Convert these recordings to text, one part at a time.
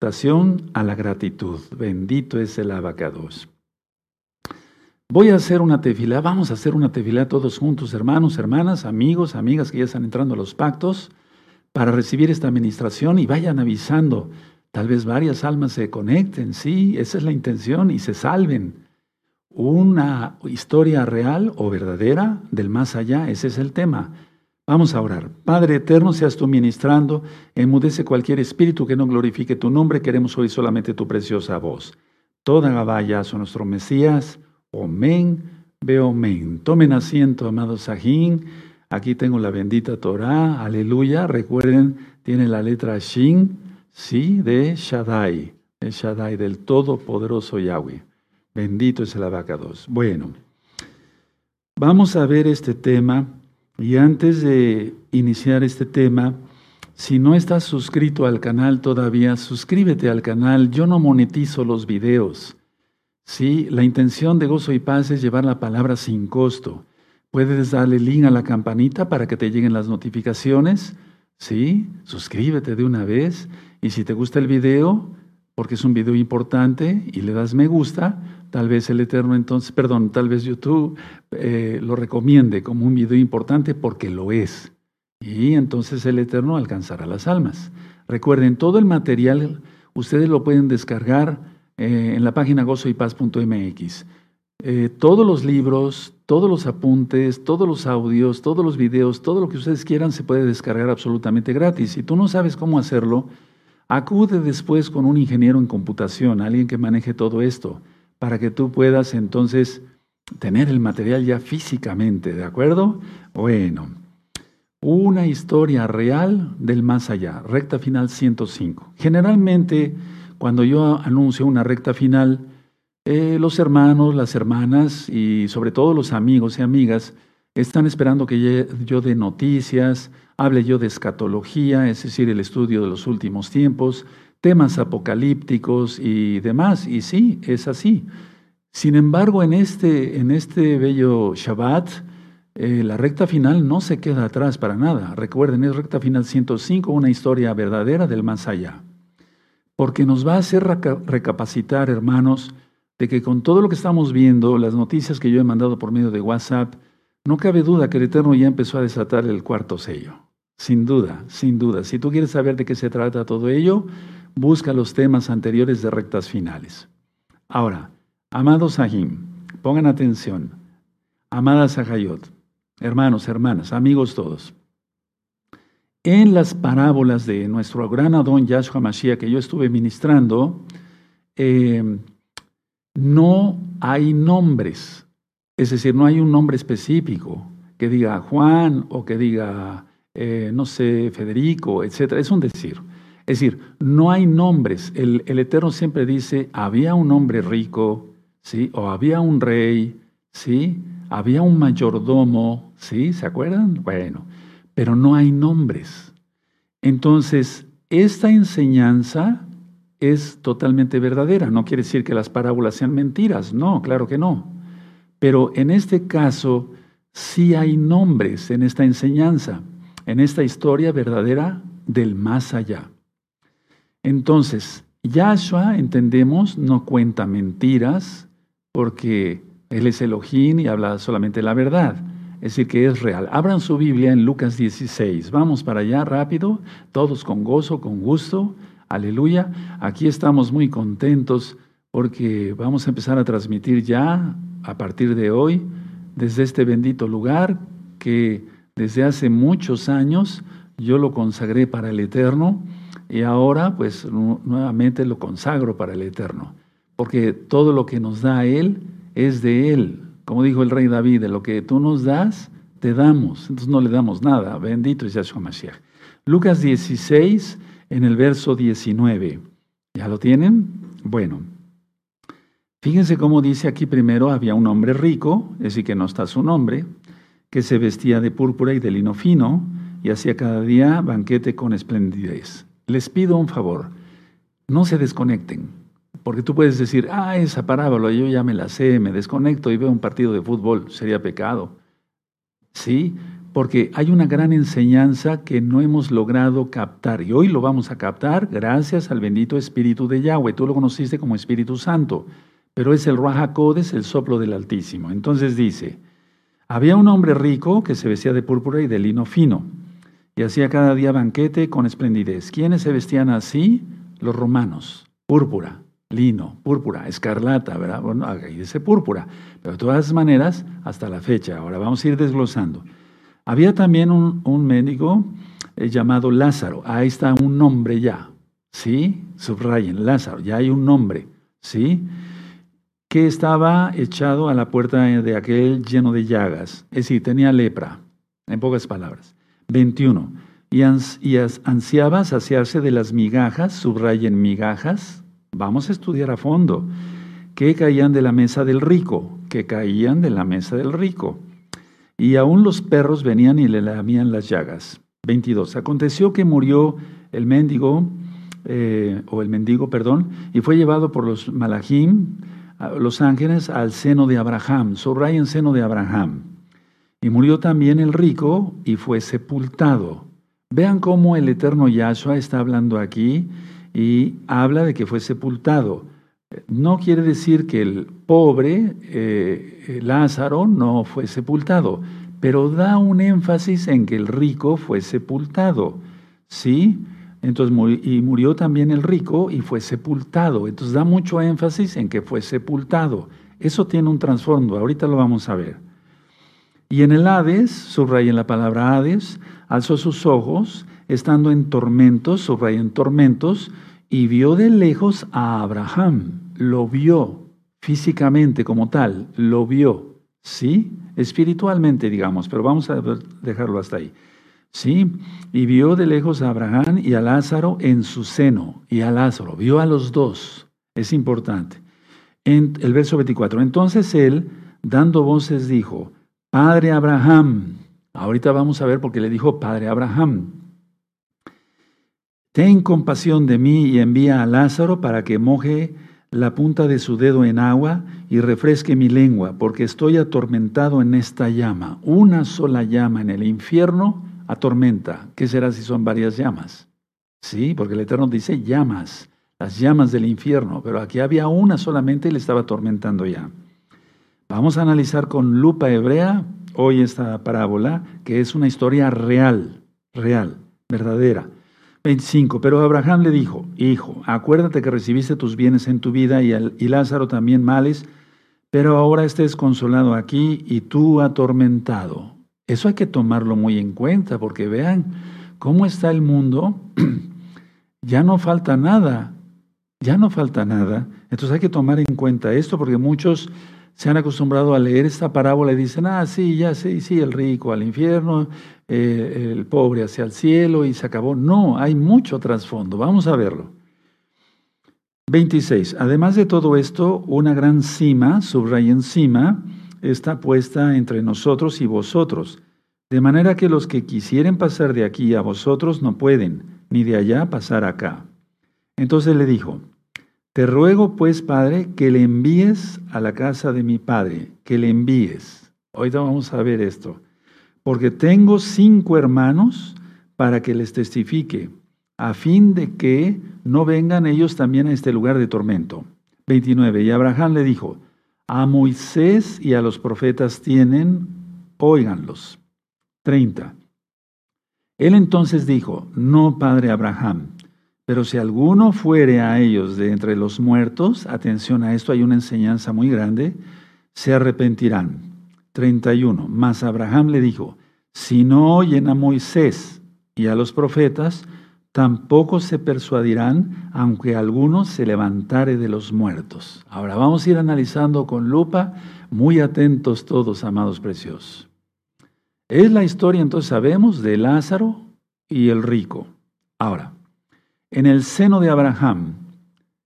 Exhortación a la gratitud. Bendito es el abacados. Voy a hacer una tefila, vamos a hacer una tefila todos juntos, hermanos, hermanas, amigos, amigas que ya están entrando a los pactos, para recibir esta administración y vayan avisando. Tal vez varias almas se conecten, sí, esa es la intención y se salven. Una historia real o verdadera del más allá, ese es el tema. Vamos a orar. Padre eterno, seas tú ministrando, enmudece cualquier espíritu que no glorifique tu nombre, queremos oír solamente tu preciosa voz. Toda Gabaya, a nuestro Mesías, Omen, veo men. Tomen asiento, amados Sajín. Aquí tengo la bendita Torah, aleluya. Recuerden, tiene la letra Shin, sí, de Shaddai, de Shaddai, del Todopoderoso Yahweh. Bendito es el abacados. Bueno, vamos a ver este tema. Y antes de iniciar este tema, si no estás suscrito al canal todavía, suscríbete al canal. Yo no monetizo los videos. Sí, la intención de Gozo y Paz es llevar la palabra sin costo. Puedes darle link a la campanita para que te lleguen las notificaciones. Sí, suscríbete de una vez. Y si te gusta el video, porque es un video importante y le das me gusta, tal vez el Eterno entonces, perdón, tal vez YouTube eh, lo recomiende como un video importante porque lo es. Y entonces el Eterno alcanzará las almas. Recuerden, todo el material ustedes lo pueden descargar eh, en la página gozoypaz.mx. Eh, todos los libros, todos los apuntes, todos los audios, todos los videos, todo lo que ustedes quieran se puede descargar absolutamente gratis. Si tú no sabes cómo hacerlo, acude después con un ingeniero en computación, alguien que maneje todo esto, para que tú puedas entonces tener el material ya físicamente, ¿de acuerdo? Bueno, una historia real del más allá, recta final 105. Generalmente cuando yo anuncio una recta final, eh, los hermanos, las hermanas y sobre todo los amigos y amigas están esperando que yo dé noticias, hable yo de escatología, es decir, el estudio de los últimos tiempos, temas apocalípticos y demás. Y sí, es así. Sin embargo, en este, en este bello Shabbat, eh, la recta final no se queda atrás para nada. Recuerden, es recta final 105, una historia verdadera del más allá porque nos va a hacer recapacitar, hermanos, de que con todo lo que estamos viendo, las noticias que yo he mandado por medio de WhatsApp, no cabe duda que el Eterno ya empezó a desatar el cuarto sello. Sin duda, sin duda. Si tú quieres saber de qué se trata todo ello, busca los temas anteriores de rectas finales. Ahora, amados Sahim, pongan atención. Amada Sahayot, hermanos, hermanas, amigos todos en las parábolas de nuestro gran Adón Yahshua Mashiach que yo estuve ministrando, eh, no hay nombres. Es decir, no hay un nombre específico que diga Juan o que diga, eh, no sé, Federico, etc. Es un decir. Es decir, no hay nombres. El, Eterno siempre dice, había un hombre rico, ¿sí? O había un rey, ¿sí? Había un mayordomo, ¿sí? ¿Se acuerdan? Bueno, pero no hay nombres. Entonces, esta enseñanza es totalmente verdadera. No quiere decir que las parábolas sean mentiras, no, claro que no. Pero en este caso, sí hay nombres en esta enseñanza, en esta historia verdadera del más allá. Entonces, Yahshua, entendemos, no cuenta mentiras porque Él es Elohim y habla solamente la verdad es decir, que es real. Abran su Biblia en Lucas 16. Vamos para allá rápido, todos con gozo, con gusto. Aleluya. Aquí estamos muy contentos porque vamos a empezar a transmitir ya a partir de hoy desde este bendito lugar que desde hace muchos años yo lo consagré para el Eterno y ahora pues nuevamente lo consagro para el Eterno, porque todo lo que nos da Él es de Él, como dijo el rey David, de lo que tú nos das, te damos. Entonces no le damos nada. Bendito es Yahshua Mashiach. Lucas 16, en el verso 19. ¿Ya lo tienen? Bueno. Fíjense cómo dice aquí primero, había un hombre rico, es decir, que no está su nombre, que se vestía de púrpura y de lino fino y hacía cada día banquete con esplendidez. Les pido un favor, no se desconecten. Porque tú puedes decir, ah, esa parábola yo ya me la sé, me desconecto y veo un partido de fútbol, sería pecado. Sí, porque hay una gran enseñanza que no hemos logrado captar y hoy lo vamos a captar gracias al bendito Espíritu de Yahweh. Tú lo conociste como Espíritu Santo, pero es el Ruach el soplo del Altísimo. Entonces dice, había un hombre rico que se vestía de púrpura y de lino fino y hacía cada día banquete con esplendidez. ¿Quiénes se vestían así? Los romanos, púrpura, lino, púrpura, escarlata, ¿verdad? Bueno, ahí dice púrpura, pero de todas maneras, hasta la fecha. Ahora vamos a ir desglosando. Había también un, médico eh, llamado Lázaro. Ahí está un nombre ya. ¿Sí? Subrayen, Lázaro, ya hay un nombre. ¿Sí? Que estaba echado a la puerta de aquel lleno de llagas. Es decir, tenía lepra, en pocas palabras. 21. Y, ansiaba saciarse de las migajas, subrayen migajas. Vamos a estudiar a fondo. Que caían de la mesa del rico, que caían de la mesa del rico. Y aún los perros venían y le lamían las llagas. 22. Aconteció que murió el mendigo, eh, o el mendigo, perdón, y fue llevado por los malachim, los ángeles, al seno de Abraham. Subrayen seno de Abraham. Y murió también el rico y fue sepultado. Vean cómo el eterno Yahshua está hablando aquí y habla de que fue sepultado. No quiere decir que el pobre eh, Lázaro no fue sepultado, pero da un énfasis en que el rico fue sepultado. ¿Sí? Entonces, y murió también el rico y fue sepultado. Entonces da mucho énfasis en que fue sepultado. Eso tiene un trasfondo, ahorita lo vamos a ver. Y en el Hades, subrayen la palabra Hades, alzó sus ojos, estando en tormentos, subrayen tormentos, y vio de lejos a Abraham, lo vio físicamente como tal, lo vio, ¿sí? Espiritualmente, digamos, pero vamos a dejarlo hasta ahí. ¿Sí? Y vio de lejos a Abraham y a Lázaro en su seno, y a Lázaro, vio a los dos, es importante. En el verso 24, entonces él, dando voces, dijo, Padre Abraham, ahorita vamos a ver porque le dijo Padre Abraham, Ten compasión de mí y envía a Lázaro para que moje la punta de su dedo en agua y refresque mi lengua, porque estoy atormentado en esta llama. Una sola llama en el infierno atormenta. ¿Qué será si son varias llamas? Sí, porque el Eterno dice llamas, las llamas del infierno, pero aquí había una solamente y le estaba atormentando ya. Vamos a analizar con lupa hebrea hoy esta parábola, que es una historia real, real, verdadera. 25. Pero Abraham le dijo, Hijo, acuérdate que recibiste tus bienes en tu vida y, Lázaro también males, pero ahora estés consolado aquí y tú atormentado. Eso hay que tomarlo muy en cuenta, porque vean cómo está el mundo. ya no falta nada, ya no falta nada. Entonces hay que tomar en cuenta esto, porque muchos se han acostumbrado a leer esta parábola y dicen, ah, sí, ya sí, sí, el rico al infierno, eh, el pobre hacia el cielo y se acabó. No, hay mucho trasfondo. Vamos a verlo. 26. Además de todo esto, una gran cima, subraya encima, está puesta entre nosotros y vosotros, de manera que los que quisieren pasar de aquí a vosotros no pueden, ni de allá pasar acá. Entonces le dijo, te ruego pues, Padre, que le envíes a la casa de mi Padre, que le envíes. Ahorita vamos a ver esto. Porque tengo cinco hermanos para que les testifique, a fin de que no vengan ellos también a este lugar de tormento. 29. Y Abraham le dijo, a Moisés y a los profetas tienen, óiganlos. 30. Él entonces dijo, no, Padre Abraham, pero si alguno fuere a ellos de entre los muertos, atención a esto, hay una enseñanza muy grande, se arrepentirán. 31. Mas Abraham le dijo, si no oyen a Moisés y a los profetas, tampoco se persuadirán, aunque alguno se levantare de los muertos. Ahora vamos a ir analizando con lupa, muy atentos todos, amados preciosos. Es la historia, entonces sabemos, de Lázaro y el rico. Ahora, en el seno de Abraham,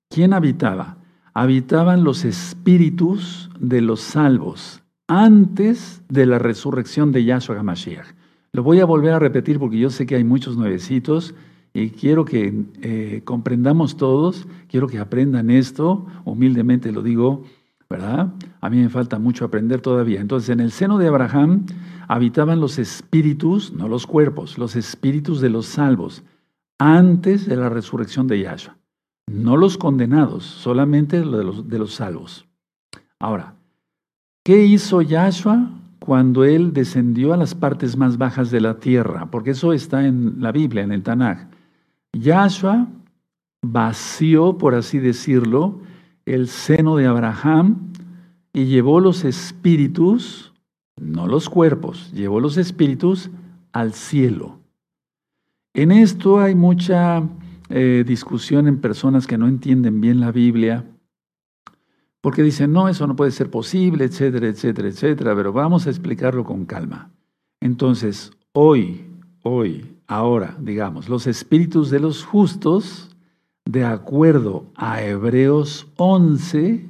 ¿quién habitaba? Habitaban los espíritus de los salvos antes de la resurrección de Yahshua HaMashiach. Lo voy a volver a repetir porque yo sé que hay muchos nuevecitos y quiero que eh, comprendamos todos, quiero que aprendan esto, humildemente lo digo, ¿verdad? A mí me falta mucho aprender todavía. Entonces, en el seno de Abraham habitaban los espíritus, no los cuerpos, los espíritus de los salvos, antes de la resurrección de Yahshua. No los condenados, solamente de los, de los salvos. Ahora, ¿qué hizo Yahshua cuando él descendió a las partes más bajas de la tierra? Porque eso está en la Biblia, en el Tanaj. Yahshua vació, por así decirlo, el seno de Abraham y llevó los espíritus, no los cuerpos, llevó los espíritus al cielo. En esto hay mucha eh, discusión en personas que no entienden bien la Biblia, porque dicen, no, eso no puede ser posible, etcétera, etcétera, etcétera, pero vamos a explicarlo con calma. Entonces, hoy, hoy, ahora, digamos, los espíritus de los justos de acuerdo a Hebreos 11,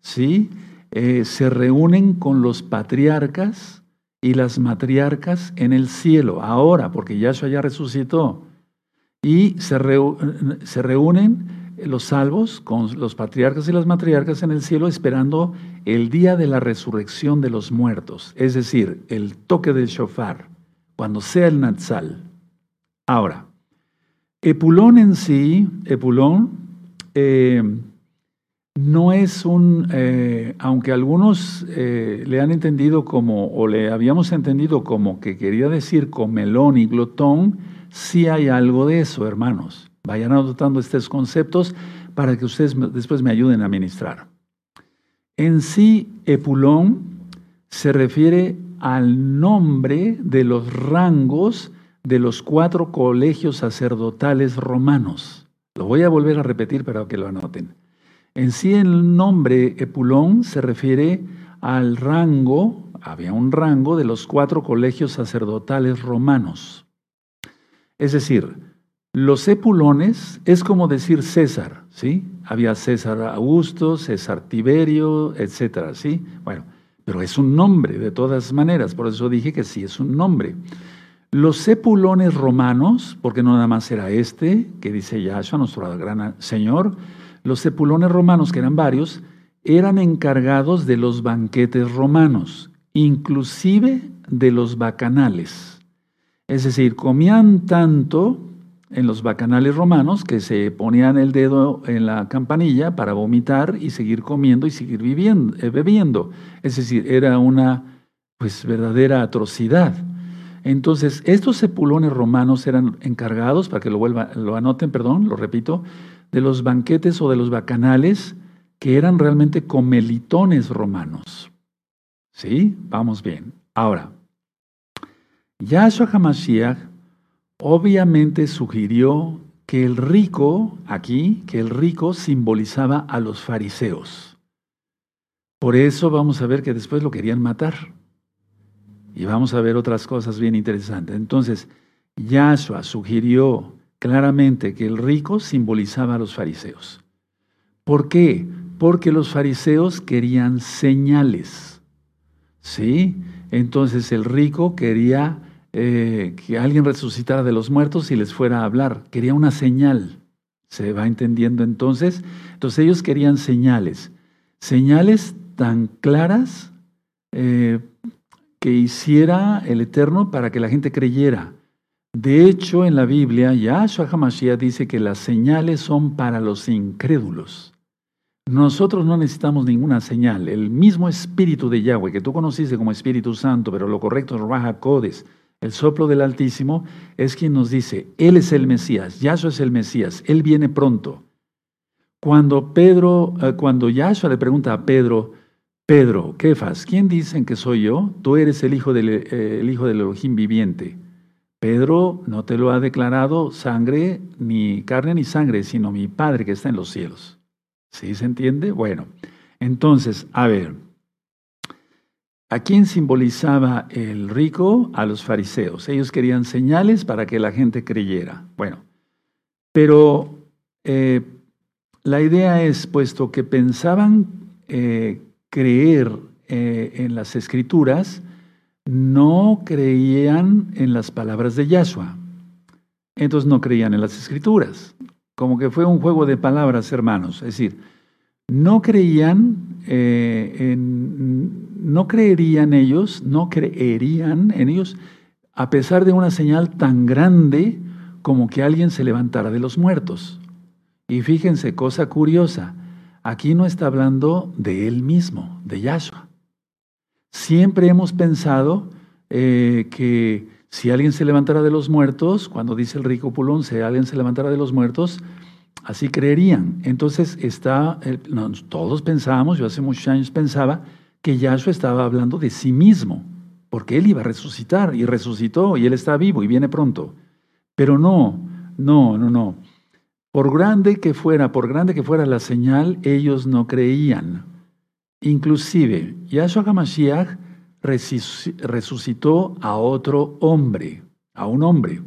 ¿sí? Eh, se reúnen con los patriarcas y las matriarcas en el cielo, ahora, porque Yahshua ya resucitó. Y se, se reúnen los salvos con los patriarcas y las matriarcas en el cielo esperando el día de la resurrección de los muertos, es decir, el toque del shofar, cuando sea el Natsal. Ahora, Epulón en sí, Epulón, eh, no es un, eh, aunque algunos eh, le han entendido como, o le habíamos entendido como que quería decir comelón y glotón, sí hay algo de eso, hermanos. Vayan adoptando estos conceptos para que ustedes después me ayuden a ministrar. En sí, Epulón se refiere al nombre de los rangos de los cuatro colegios sacerdotales romanos. Lo voy a volver a repetir para que lo anoten. En sí el nombre Epulón se refiere al rango, había un rango de los cuatro colegios sacerdotales romanos. Es decir, los epulones es como decir César, ¿sí? Había César Augusto, César Tiberio, etcétera, ¿sí? Bueno, pero es un nombre de todas maneras, por eso dije que sí es un nombre. Los sepulones romanos, porque no nada más era este, que dice Yahshua, nuestro gran Señor, los sepulones romanos, que eran varios, eran encargados de los banquetes romanos, inclusive de los bacanales. Es decir, comían tanto en los bacanales romanos que se ponían el dedo en la campanilla para vomitar y seguir comiendo y seguir viviendo, eh, bebiendo. Es decir, era una pues verdadera atrocidad. Entonces, estos sepulones romanos eran encargados, para que lo, vuelva, lo anoten, perdón, lo repito, de los banquetes o de los bacanales que eran realmente comelitones romanos. ¿Sí? Vamos bien. Ahora, Yahshua HaMashiach obviamente sugirió que el rico, aquí, que el rico simbolizaba a los fariseos. Por eso vamos a ver que después lo querían matar. Y vamos a ver otras cosas bien interesantes. Entonces, Yahshua sugirió claramente que el rico simbolizaba a los fariseos. ¿Por qué? Porque los fariseos querían señales. ¿Sí? Entonces el rico quería eh, que alguien resucitara de los muertos y les fuera a hablar. Quería una señal. ¿Se va entendiendo entonces? Entonces ellos querían señales. Señales tan claras eh, que hiciera el Eterno para que la gente creyera. De hecho, en la Biblia, Yahshua HaMashiach dice que las señales son para los incrédulos. Nosotros no necesitamos ninguna señal. El mismo Espíritu de Yahweh, que tú conociste como Espíritu Santo, pero lo correcto es Raja Codes, el soplo del Altísimo, es quien nos dice, Él es el Mesías, Yahshua es el Mesías, Él viene pronto. Cuando Pedro, eh, cuando Yahshua le pregunta a Pedro, Pedro, Kefas, ¿quién dicen que soy yo? Tú eres el hijo del, eh, hijo del Elohim viviente. Pedro no te lo ha declarado sangre, ni carne ni sangre, sino mi Padre que está en los cielos. ¿Sí se entiende? Bueno, entonces, a ver, ¿a quién simbolizaba el rico? A los fariseos. Ellos querían señales para que la gente creyera. Bueno, pero eh, la idea es, puesto que pensaban eh, creer eh, en las escrituras, no creían en las palabras de Yahshua. Entonces no creían en las escrituras. Como que fue un juego de palabras, hermanos. Es decir, no creían, eh, no creerían ellos, no creerían en ellos, a pesar de una señal tan grande como que alguien se levantara de los muertos. Y fíjense, cosa curiosa, aquí no está hablando de él mismo, de Yahshua. Siempre hemos pensado eh, que si alguien se levantara de los muertos, cuando dice el rico Pulón, si alguien se levantara de los muertos, así creerían. Entonces está, todos pensábamos, yo hace muchos años pensaba, que Yahshua estaba hablando de sí mismo, porque él iba a resucitar y resucitó y él está vivo y viene pronto. Pero no, no, no, no. Por grande que fuera, por grande que fuera la señal, ellos no creían. Inclusive, Yahshua HaMashiach resucitó a otro hombre, a un hombre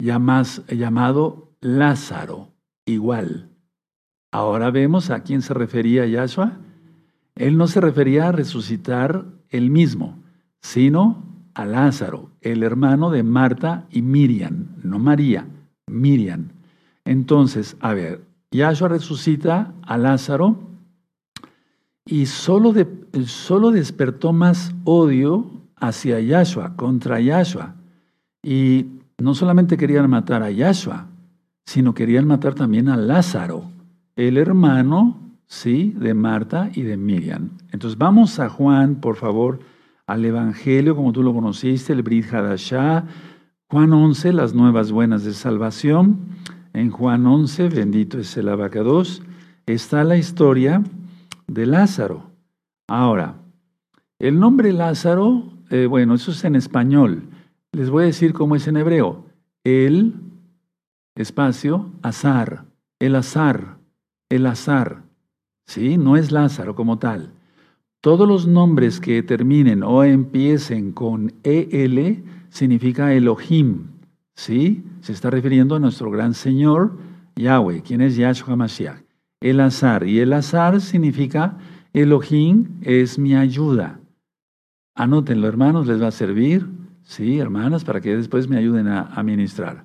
llamado Lázaro, igual. Ahora vemos a quién se refería Yahshua. Él no se refería a resucitar él mismo, sino a Lázaro, el hermano de Marta y Miriam, no María, Miriam. Entonces, a ver, Yahshua resucita a Lázaro y solo, solo despertó más odio hacia Yahshua, contra Yahshua. Y no solamente querían matar a Yahshua, sino querían matar también a Lázaro, el hermano, sí, de Marta y de Miriam. Entonces vamos a Juan, por favor, al Evangelio, como tú lo conociste, el Brit Hadashah, Juan 11, las nuevas buenas de salvación. En Juan 11, bendito es el abacados, está la historia de Lázaro. Ahora, el nombre Lázaro, eh, bueno, eso es en español. Les voy a decir cómo es en hebreo. El, espacio, azar, el azar, el azar. ¿Sí? No es Lázaro como tal. Todos los nombres que terminen o empiecen con EL significa Elohim. ¿Sí? Se está refiriendo a nuestro gran Señor Yahweh, quien es Yahshua Mashiach el azar. Y el azar significa Elohim es mi ayuda. Anótenlo, hermanos, les va a servir, sí, hermanas, para que después me ayuden a, ministrar.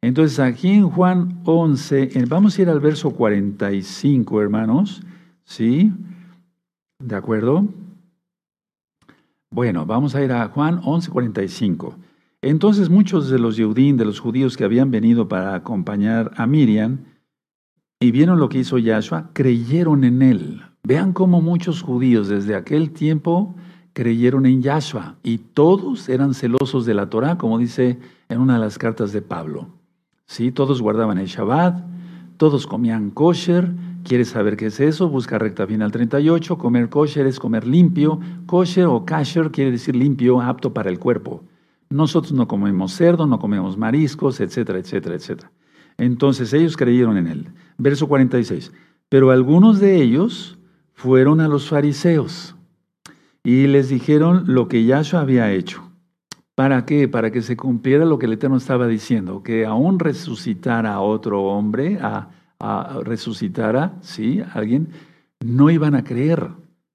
Entonces, aquí en Juan 11, vamos a ir al verso 45, hermanos, ¿sí? ¿De acuerdo? Bueno, vamos a ir a Juan 11, 45. Entonces muchos de los Yehudín, de los judíos que habían venido para acompañar a Miriam, y vieron lo que hizo Yahshua, creyeron en él. Vean cómo muchos judíos desde aquel tiempo creyeron en Yahshua y todos eran celosos de la Torah, como dice en una de las cartas de Pablo. Sí, todos guardaban el Shabbat, todos comían kosher. ¿Quieres saber qué es eso? Busca recta final 38. Comer kosher es comer limpio. Kosher o kasher quiere decir limpio, apto para el cuerpo. Nosotros no comemos cerdo, no comemos mariscos, etcétera, etcétera, etcétera. Entonces ellos creyeron en él. Verso 46. Pero algunos de ellos fueron a los fariseos y les dijeron lo que Yahshua había hecho. ¿Para qué? Para que se cumpliera lo que el Eterno estaba diciendo, que aún resucitara a otro hombre, a, a resucitara, ¿sí? Alguien, no iban a creer,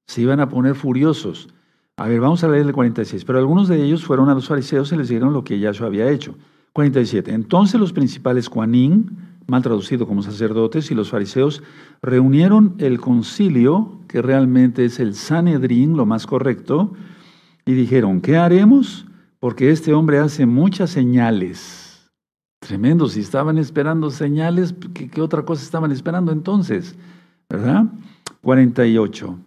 se iban a poner furiosos. A ver, vamos a leer el 46. Pero algunos de ellos fueron a los fariseos y les dijeron lo que Yahshua había hecho. 47. Entonces los principales Juanín, mal traducido como sacerdotes, y los fariseos reunieron el concilio, que realmente es el Sanedrín, lo más correcto, y dijeron, ¿qué haremos? Porque este hombre hace muchas señales. Tremendo, si estaban esperando señales, ¿qué, otra cosa estaban esperando entonces? ¿Verdad? 48.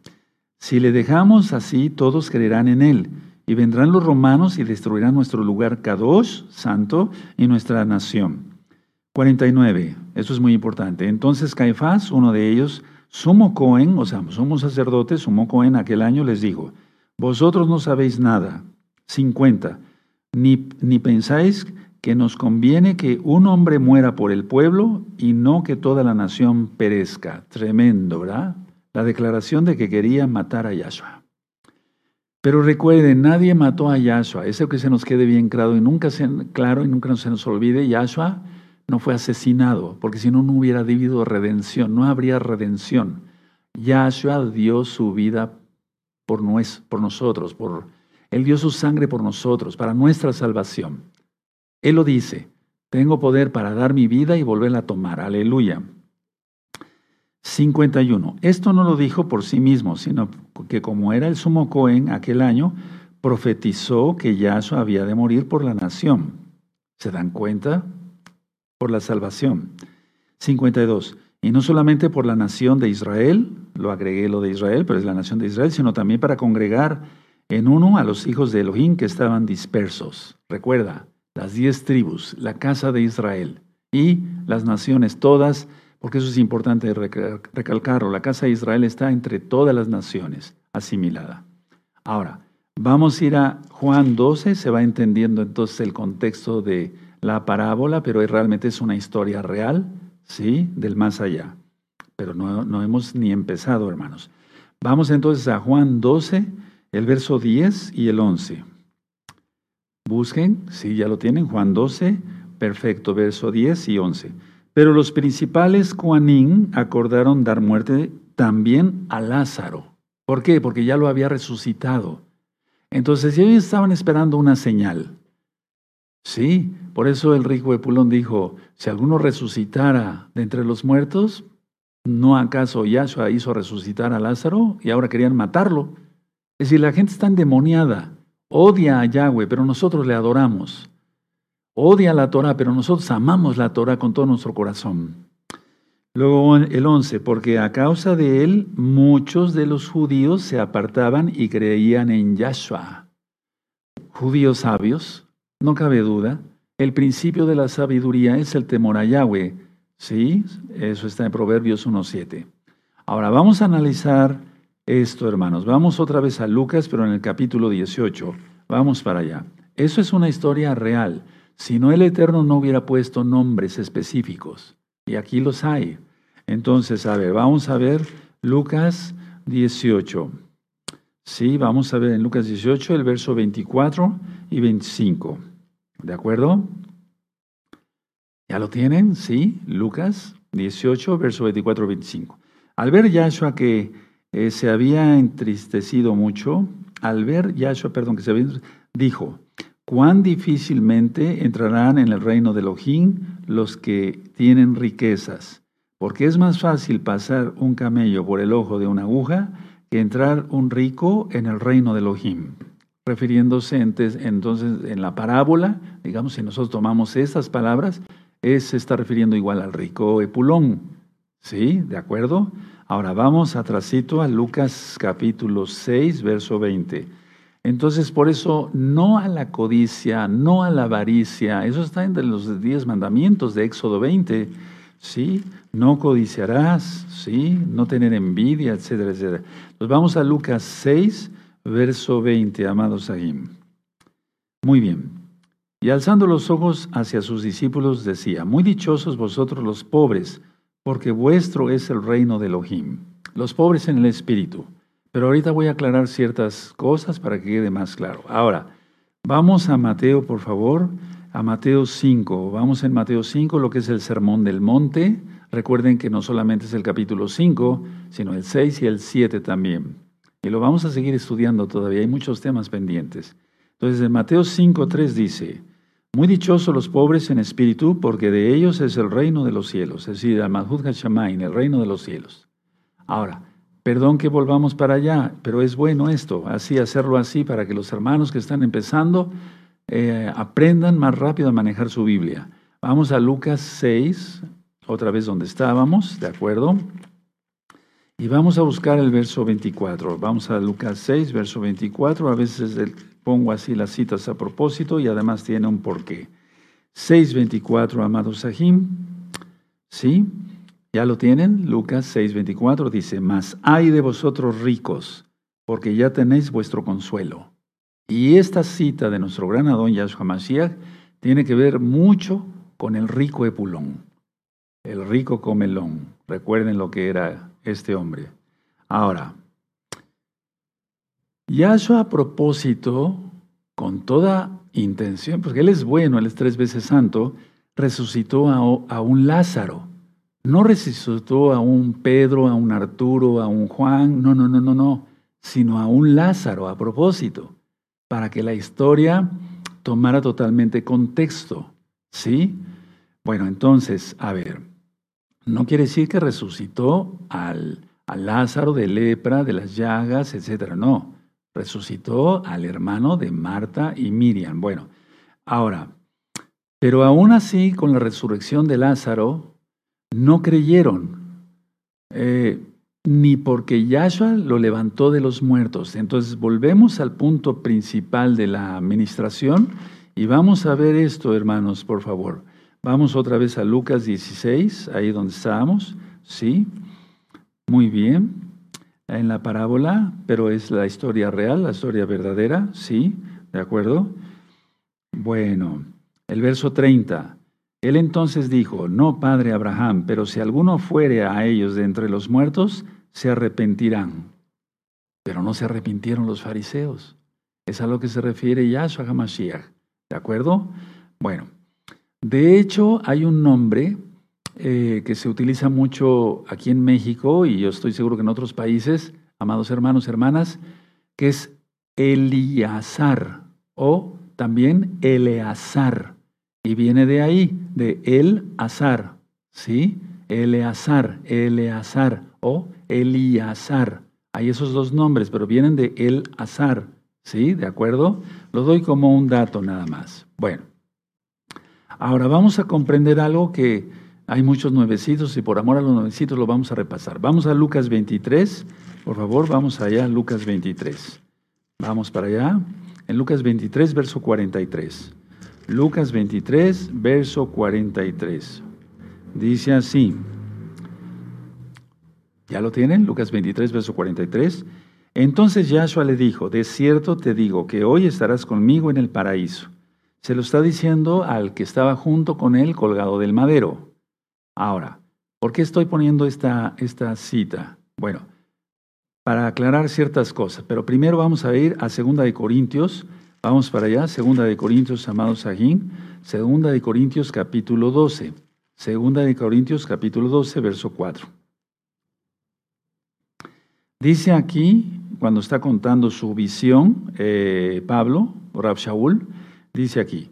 Si le dejamos así, todos creerán en él y vendrán los romanos y destruirán nuestro lugar Kadosh, santo, y nuestra nación. 49, eso es muy importante. Entonces Caifás, uno de ellos, sumo Cohen, o sea, sumo sacerdote, sumo Cohen aquel año les dijo, vosotros no sabéis nada. 50, ni, ni pensáis que nos conviene que un hombre muera por el pueblo y no que toda la nación perezca. Tremendo, ¿verdad? La declaración de que quería matar a Yahshua. Pero recuerden, nadie mató a Yahshua. Eso que se nos quede bien claro y nunca se, claro y nunca se nos olvide, Yahshua no fue asesinado, porque si no, no hubiera habido redención, no habría redención. Yahshua dio su vida por, por nosotros, por, Él dio su sangre por nosotros, para nuestra salvación. Él lo dice, tengo poder para dar mi vida y volverla a tomar. Aleluya. 51. Esto no lo dijo por sí mismo, sino que como era el sumo Cohen aquel año, profetizó que Yahshua había de morir por la nación. ¿Se dan cuenta? Por la salvación. 52. Y no solamente por la nación de Israel, lo agregué lo de Israel, pero es la nación de Israel, sino también para congregar en uno a los hijos de Elohim que estaban dispersos. Recuerda, las diez tribus, la casa de Israel y las naciones todas, porque eso es importante recalcarlo, la casa de Israel está entre todas las naciones, asimilada. Ahora, vamos a ir a Juan 12, se va entendiendo entonces el contexto de la parábola, pero realmente es una historia real, ¿sí? Del más allá. Pero no, no hemos ni empezado, hermanos. Vamos entonces a Juan 12, el verso 10 y el 11. Busquen, sí, ya lo tienen, Juan 12, perfecto, verso 10 y 11. Pero los principales Juanín acordaron dar muerte también a Lázaro. ¿Por qué? Porque ya lo había resucitado. Entonces ellos estaban esperando una señal. Sí, por eso el rico Epulón dijo, si alguno resucitara de entre los muertos, ¿no acaso Yahshua hizo resucitar a Lázaro y ahora querían matarlo? Es decir, la gente está endemoniada, odia a Yahweh, pero nosotros le adoramos. Odia la Torah, pero nosotros amamos la Torah con todo nuestro corazón. Luego el 11, porque a causa de él muchos de los judíos se apartaban y creían en Yahshua. Judíos sabios, no cabe duda, el principio de la sabiduría es el temor a Yahweh. Sí, eso está en Proverbios 1.7. Ahora vamos a analizar esto, hermanos. Vamos otra vez a Lucas, pero en el capítulo 18. Vamos para allá. Eso es una historia real. Si no, el Eterno no hubiera puesto nombres específicos. Y aquí los hay. Entonces, a ver, vamos a ver Lucas 18. Sí, vamos a ver en Lucas 18 el verso 24 y 25. ¿De acuerdo? ¿Ya lo tienen? Sí, Lucas 18, verso 24 y 25. Al ver Yahshua que eh, se había entristecido mucho, al ver Yahshua, perdón, que se había dijo, cuán difícilmente entrarán en el reino de Elohim los que tienen riquezas, porque es más fácil pasar un camello por el ojo de una aguja que entrar un rico en el reino de Elohim. Refiriéndose entonces en la parábola, digamos, si nosotros tomamos estas palabras, es, se está refiriendo igual al rico Epulón. ¿Sí? ¿De acuerdo? Ahora vamos atrasito a Lucas capítulo 6, verso 20. Entonces, por eso, no a la codicia, no a la avaricia, eso está entre los diez mandamientos de Éxodo 20, ¿sí? No codiciarás, ¿sí? No tener envidia, etcétera, etcétera. Pues vamos a Lucas 6, verso 20, amados Sahim. Muy bien. Y alzando los ojos hacia sus discípulos decía, muy dichosos vosotros los pobres, porque vuestro es el reino de Elohim, los pobres en el espíritu. Pero ahorita voy a aclarar ciertas cosas para que quede más claro. Ahora, vamos a Mateo, por favor, a Mateo 5. Vamos en Mateo 5, lo que es el sermón del monte. Recuerden que no solamente es el capítulo 5, sino el 6 y el 7 también. Y lo vamos a seguir estudiando todavía, hay muchos temas pendientes. Entonces, en Mateo 5, 3 dice, muy dichosos los pobres en espíritu, porque de ellos es el reino de los cielos, es decir, Malhut Hashamain, el reino de los cielos. Ahora, perdón que volvamos para allá, pero es bueno esto, así hacerlo así para que los hermanos que están empezando eh, aprendan más rápido a manejar su Biblia. Vamos a Lucas 6, otra vez donde estábamos, ¿de acuerdo? Y vamos a buscar el verso 24. Vamos a Lucas 6, verso 24. A veces Pongo así las citas a propósito y además tiene un porqué. 6.24, amados Sahim. ¿Sí? ¿Ya lo tienen? Lucas 6.24 dice, Mas hay de vosotros ricos, porque ya tenéis vuestro consuelo. Y esta cita de nuestro gran Adón Yahshua Mashiach tiene que ver mucho con el rico Epulón, el rico comelón. Recuerden lo que era este hombre. Ahora, Yahshua a propósito, con toda intención, porque Él es bueno, Él es tres veces santo, resucitó a, un Lázaro. No resucitó a un Pedro, a un Arturo, a un Juan, no, no, no, no, no, sino a un Lázaro a propósito, para que la historia tomara totalmente contexto. ¿Sí? Bueno, entonces, a ver, no quiere decir que resucitó al, Lázaro de lepra, de las llagas, etc. No, resucitó al hermano de Marta y Miriam. Bueno, ahora, pero aún así, con la resurrección de Lázaro, no creyeron, eh, ni porque Yahshua lo levantó de los muertos. Entonces, volvemos al punto principal de la administración y vamos a ver esto, hermanos, por favor. Vamos otra vez a Lucas 16, ahí donde estábamos. Sí, muy bien. En la parábola, pero es la historia real, la historia verdadera. Sí, ¿de acuerdo? Bueno, el verso 30. Él entonces dijo, no, padre Abraham, pero si alguno fuere a ellos de entre los muertos, se arrepentirán. Pero no se arrepintieron los fariseos. Es a lo que se refiere Yahshua HaMashiach. ¿De acuerdo? Bueno, de hecho, hay un nombre eh, que se utiliza mucho aquí en México y yo estoy seguro que en otros países, amados hermanos, hermanas, que es Eliazar o también Eleazar. Y viene de ahí, de El Azar, ¿sí? Eleazar, Eleazar o Eliazar. Hay esos dos nombres, pero vienen de El Azar, ¿sí? ¿De acuerdo? Lo doy como un dato nada más. Bueno. Ahora vamos a comprender algo que hay muchos nuevecitos y por amor a los nuevecitos lo vamos a repasar. Vamos a Lucas 23, por favor, vamos allá, Lucas 23. Vamos para allá, en Lucas 23, verso 43. Lucas 23, verso 43. Dice así. ¿Ya lo tienen? Lucas 23, verso 43. Entonces Yahshua le dijo, de cierto te digo que hoy estarás conmigo en el paraíso. Se lo está diciendo al que estaba junto con él colgado del madero. Ahora, ¿por qué estoy poniendo esta, esta cita? Bueno, para aclarar ciertas cosas, pero primero vamos a ir a Segunda de Corintios, vamos para allá, Segunda de Corintios, amados Sajín, Segunda de Corintios capítulo 12, Segunda de Corintios capítulo 12, verso 4. Dice aquí, cuando está contando su visión, eh, Pablo, Rab Shaul, dice aquí,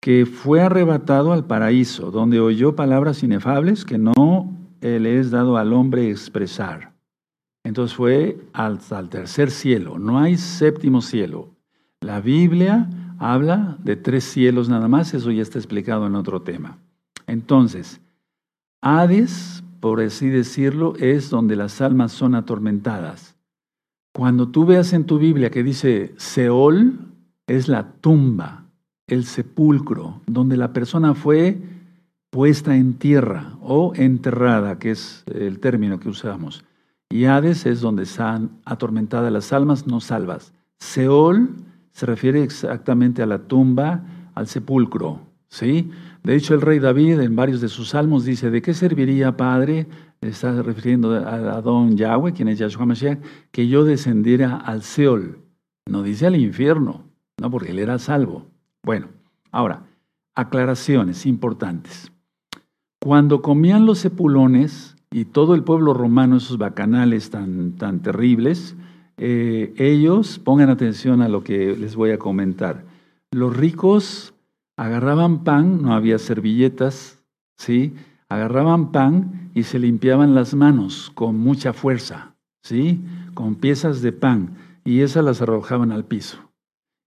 que fue arrebatado al paraíso, donde oyó palabras inefables que no le es dado al hombre expresar. Entonces fue al, al tercer cielo, no hay séptimo cielo. La Biblia habla de tres cielos nada más, eso ya está explicado en otro tema. Entonces, Hades, por así decirlo, es donde las almas son atormentadas. Cuando tú veas en tu Biblia que dice Seol, es la tumba, el sepulcro, donde la persona fue puesta en tierra o enterrada, que es el término que usamos. Y Hades es donde están atormentadas las almas no salvas. Seol se refiere exactamente a la tumba, al sepulcro. ¿sí? De hecho, el rey David en varios de sus salmos dice, ¿de qué serviría, Padre? Está refiriendo a, don Yahweh, quien es Yahshua Mashiach, que yo descendiera al Seol. No dice al infierno, no, porque él era salvo. Bueno, ahora, aclaraciones importantes. Cuando comían los sepulones y todo el pueblo romano, esos bacanales tan, tan terribles, eh, ellos, pongan atención a lo que les voy a comentar. Los ricos agarraban pan, no había servilletas, ¿sí? Agarraban pan y se limpiaban las manos con mucha fuerza, ¿sí? Con piezas de pan y esas las arrojaban al piso.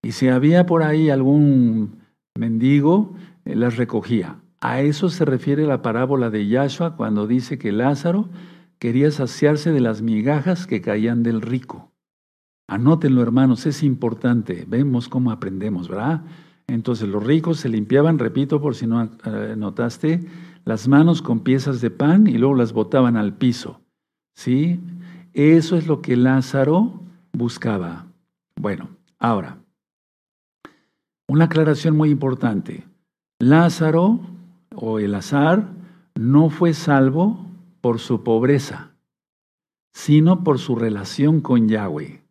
Y si había por ahí algún mendigo, eh, las recogía. A eso se refiere la parábola de Yahshua cuando dice que Lázaro quería saciarse de las migajas que caían del rico. Anótenlo, hermanos, es importante. Vemos cómo aprendemos, ¿verdad? Entonces los ricos se limpiaban, repito por si no eh, notaste, las manos con piezas de pan y luego las botaban al piso. ¿Sí? Eso es lo que Lázaro buscaba. Bueno, ahora, una aclaración muy importante. Lázaro o el azar no fue salvo por su pobreza, sino por su relación con Yahweh.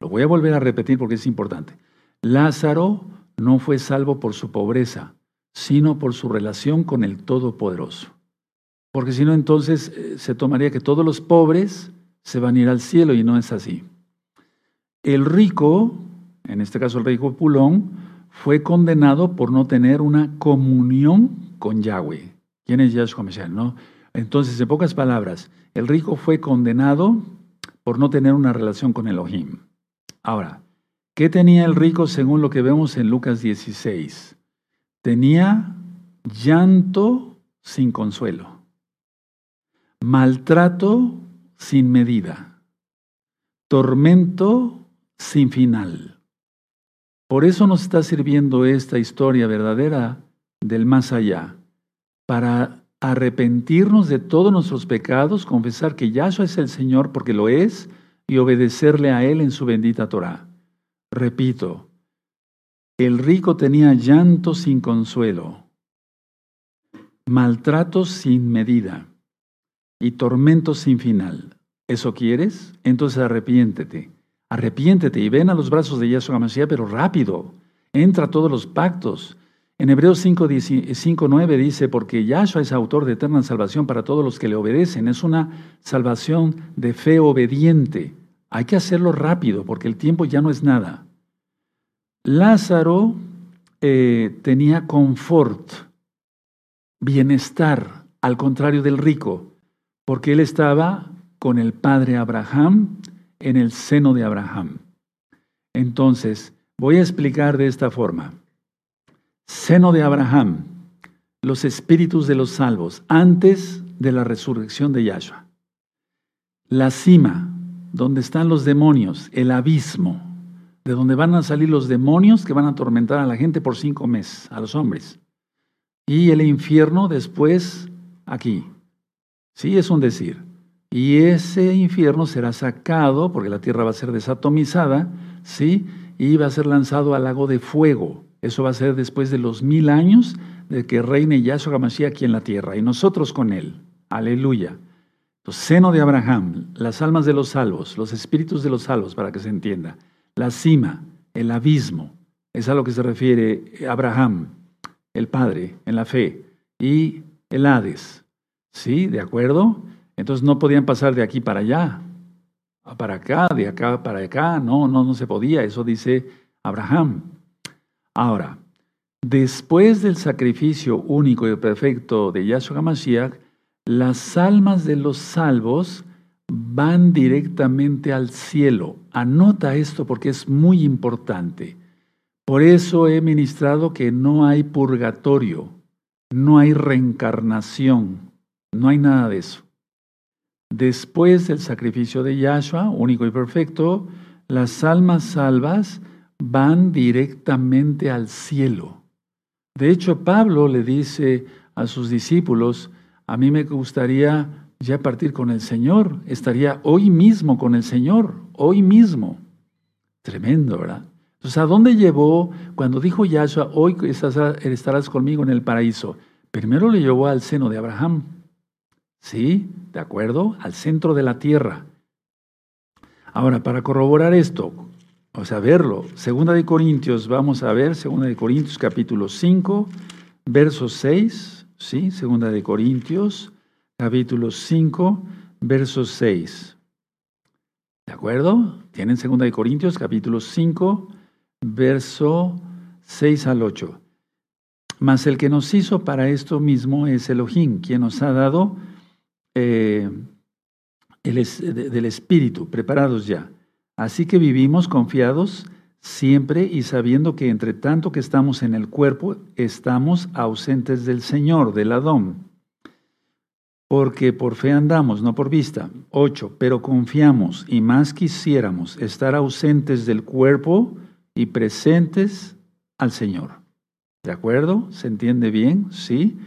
Lo voy a volver a repetir porque es importante. Lázaro no fue salvo por su pobreza, sino por su relación con el Todopoderoso. Porque si no, entonces eh, se tomaría que todos los pobres se van a ir al cielo y no es así. El rico, en este caso el rico Pulón, fue condenado por no tener una comunión con Yahweh. ¿Quién es Yahshua Mashiach? No? Entonces, en pocas palabras, el rico fue condenado por no tener una relación con Elohim. Ahora, ¿qué tenía el rico según lo que vemos en Lucas 16? Tenía llanto sin consuelo, maltrato sin medida, tormento sin final. Por eso nos está sirviendo esta historia verdadera del más allá, para arrepentirnos de todos nuestros pecados, confesar que Yahshua es el Señor porque lo es y obedecerle a Él en su bendita Torah. Repito, el rico tenía llanto sin consuelo, maltratos sin medida y tormentos sin final. ¿Eso quieres? Entonces arrepiéntete. Arrepiéntete y ven a los brazos de Yahshua Mashiach, pero rápido. Entra a todos los pactos. En Hebreos 5.9 dice, porque Yahshua es autor de eterna salvación para todos los que le obedecen. Es una salvación de fe obediente. Hay que hacerlo rápido porque el tiempo ya no es nada. Lázaro eh, tenía confort, bienestar, al contrario del rico, porque él estaba con el padre Abraham en el seno de Abraham. Entonces, voy a explicar de esta forma seno de Abraham, los espíritus de los salvos, antes de la resurrección de Yahshua. La cima, donde están los demonios, el abismo, de donde van a salir los demonios que van a atormentar a la gente por cinco meses, a los hombres. Y el infierno después aquí. Sí, es un decir. Y ese infierno será sacado, porque la tierra va a ser desatomizada, ¿sí? Y va a ser lanzado al lago de fuego. Eso va a ser después de los mil años de que reine Yahshua HaMashiach aquí en la tierra y nosotros con él. Aleluya. El seno de Abraham, las almas de los salvos, los espíritus de los salvos, para que se entienda. La cima, el abismo, es a lo que se refiere Abraham, el Padre, en la fe, y el Hades. ¿Sí? ¿De acuerdo? Entonces no podían pasar de aquí para allá, para acá, de acá para acá. No, no, no se podía. Eso dice Abraham. Ahora, después del sacrificio único y perfecto de Yahshua HaMashiach, las almas de los salvos van directamente al cielo. Anota esto porque es muy importante. Por eso he ministrado que no hay purgatorio, no hay reencarnación, no hay nada de eso. Después del sacrificio de Yahshua, único y perfecto, las almas salvas van directamente al cielo. De hecho, Pablo le dice a sus discípulos, a mí me gustaría ya partir con el Señor, estaría hoy mismo con el Señor, hoy mismo. Tremendo, ¿verdad? Entonces, ¿a dónde llevó cuando dijo Yahshua, hoy estarás conmigo en el paraíso? Primero le llevó al seno de Abraham, ¿sí? ¿De acuerdo? Al centro de la tierra. Ahora, para corroborar esto, o sea, verlo. Segunda de Corintios, vamos a ver, Segunda de Corintios capítulo 5, verso 6, ¿sí? Segunda de Corintios capítulo 5, verso 6. ¿De acuerdo? Tienen Segunda de Corintios capítulo 5, verso 6 al 8. Mas el que nos hizo para esto mismo es Elohim, quien nos ha dado eh, el, del Espíritu, preparados ya Así que vivimos confiados siempre y sabiendo que entre tanto que estamos en el cuerpo, estamos ausentes del Señor, del Adón. Porque por fe andamos, no por vista. Ocho, pero confiamos y más quisiéramos estar ausentes del cuerpo y presentes al Señor. ¿De acuerdo? ¿Se entiende bien? Sí.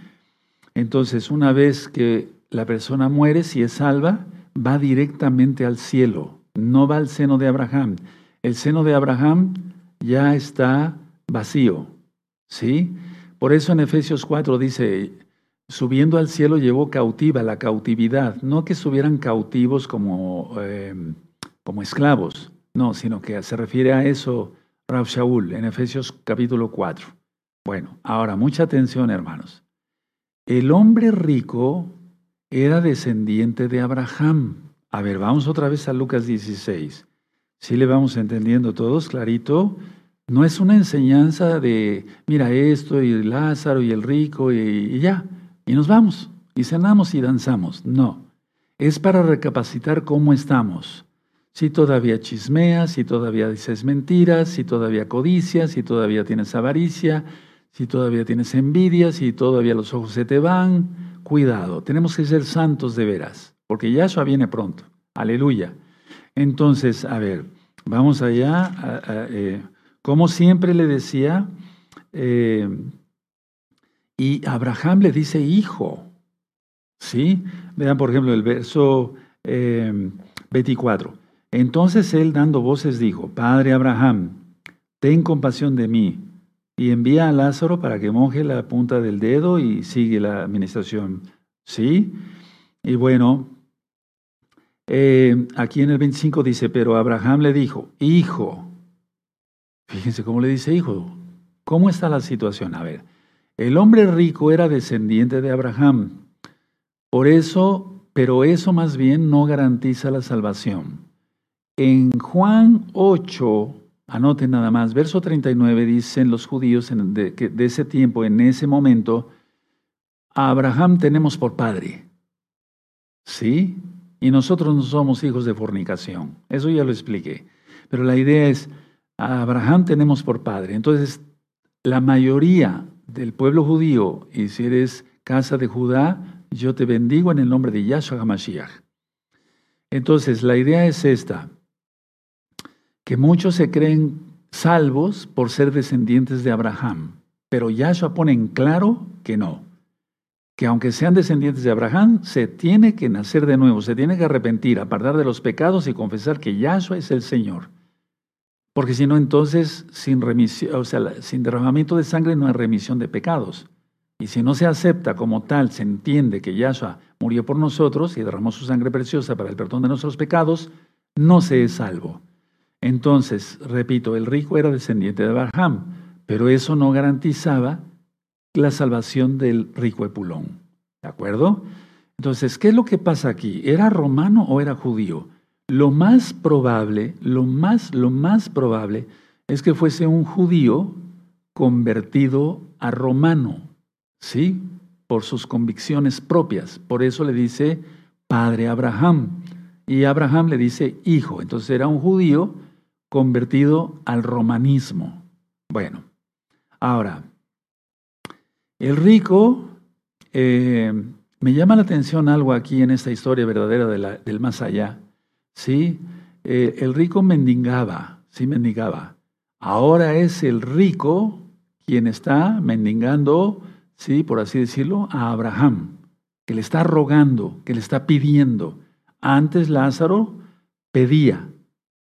Entonces, una vez que la persona muere, si es salva, va directamente al cielo no va al seno de Abraham. El seno de Abraham ya está vacío, ¿sí? Por eso en Efesios 4 dice, subiendo al cielo llevó cautiva la cautividad, no que estuvieran cautivos como, eh, como esclavos, no, sino que se refiere a eso Rav Shaul en Efesios capítulo 4. Bueno, ahora mucha atención hermanos. El hombre rico era descendiente de Abraham. A ver, vamos otra vez a Lucas 16. Si le vamos entendiendo todos, clarito. No es una enseñanza de, mira esto y Lázaro y el rico y, ya, y nos vamos. y cenamos y danzamos. No, es para recapacitar cómo estamos. Si todavía chismeas, si todavía dices mentiras, si todavía codicias, si todavía tienes avaricia, si todavía tienes envidia, si todavía los ojos se te van, cuidado, tenemos que ser santos de veras, porque Yahshua viene pronto. Aleluya. Entonces, a ver, vamos allá. Eh, como siempre le decía, eh, y Abraham le dice hijo. ¿Sí? Vean, por ejemplo, el verso 24. Eh, Entonces él, dando voces, dijo, Padre Abraham, ten compasión de mí y envía a Lázaro para que moje la punta del dedo y sigue la administración. ¿Sí? Y bueno, eh, aquí en el 25 dice, pero Abraham le dijo, hijo, fíjense cómo le dice hijo, ¿cómo está la situación? A ver, el hombre rico era descendiente de Abraham. Por eso, pero eso más bien no garantiza la salvación. En Juan 8, anoten nada más, verso 39, dicen los judíos de, de ese tiempo, en ese momento, a Abraham tenemos por padre. ¿Sí? Y nosotros no somos hijos de fornicación. Eso ya lo expliqué. Pero la idea es, a Abraham tenemos por padre. Entonces, la mayoría del pueblo judío, y si eres casa de Judá, yo te bendigo en el nombre de Yahshua HaMashiach. Entonces, la idea es esta, que muchos se creen salvos por ser descendientes de Abraham, pero Yahshua pone en claro que no, que aunque sean descendientes de Abraham, se tiene que nacer de nuevo, se tiene que arrepentir, apartar de los pecados y confesar que Yahshua es el Señor. Porque si no, entonces, sin, remisión, o sea, sin derramamiento de sangre no hay remisión de pecados. Y si no se acepta como tal, se entiende que Yahshua murió por nosotros y derramó su sangre preciosa para el perdón de nuestros pecados, no se es salvo. Entonces, repito, el rico era descendiente de Abraham, pero eso no garantizaba la salvación del rico Epulón. ¿De acuerdo? Entonces, ¿qué es lo que pasa aquí? ¿Era romano o era judío? Lo más probable, lo más, lo más probable es que fuese un judío convertido a romano, ¿sí? Por sus convicciones propias. Por eso le dice padre Abraham. Y Abraham le dice hijo. Entonces era un judío convertido al romanismo. Bueno, ahora, el rico, eh, me llama la atención algo aquí en esta historia verdadera del más allá. ¿sí? Eh, el rico mendigaba, sí mendigaba. Ahora es el rico quien está mendigando, sí, por así decirlo, a Abraham, que le está rogando, que le está pidiendo. Antes Lázaro pedía,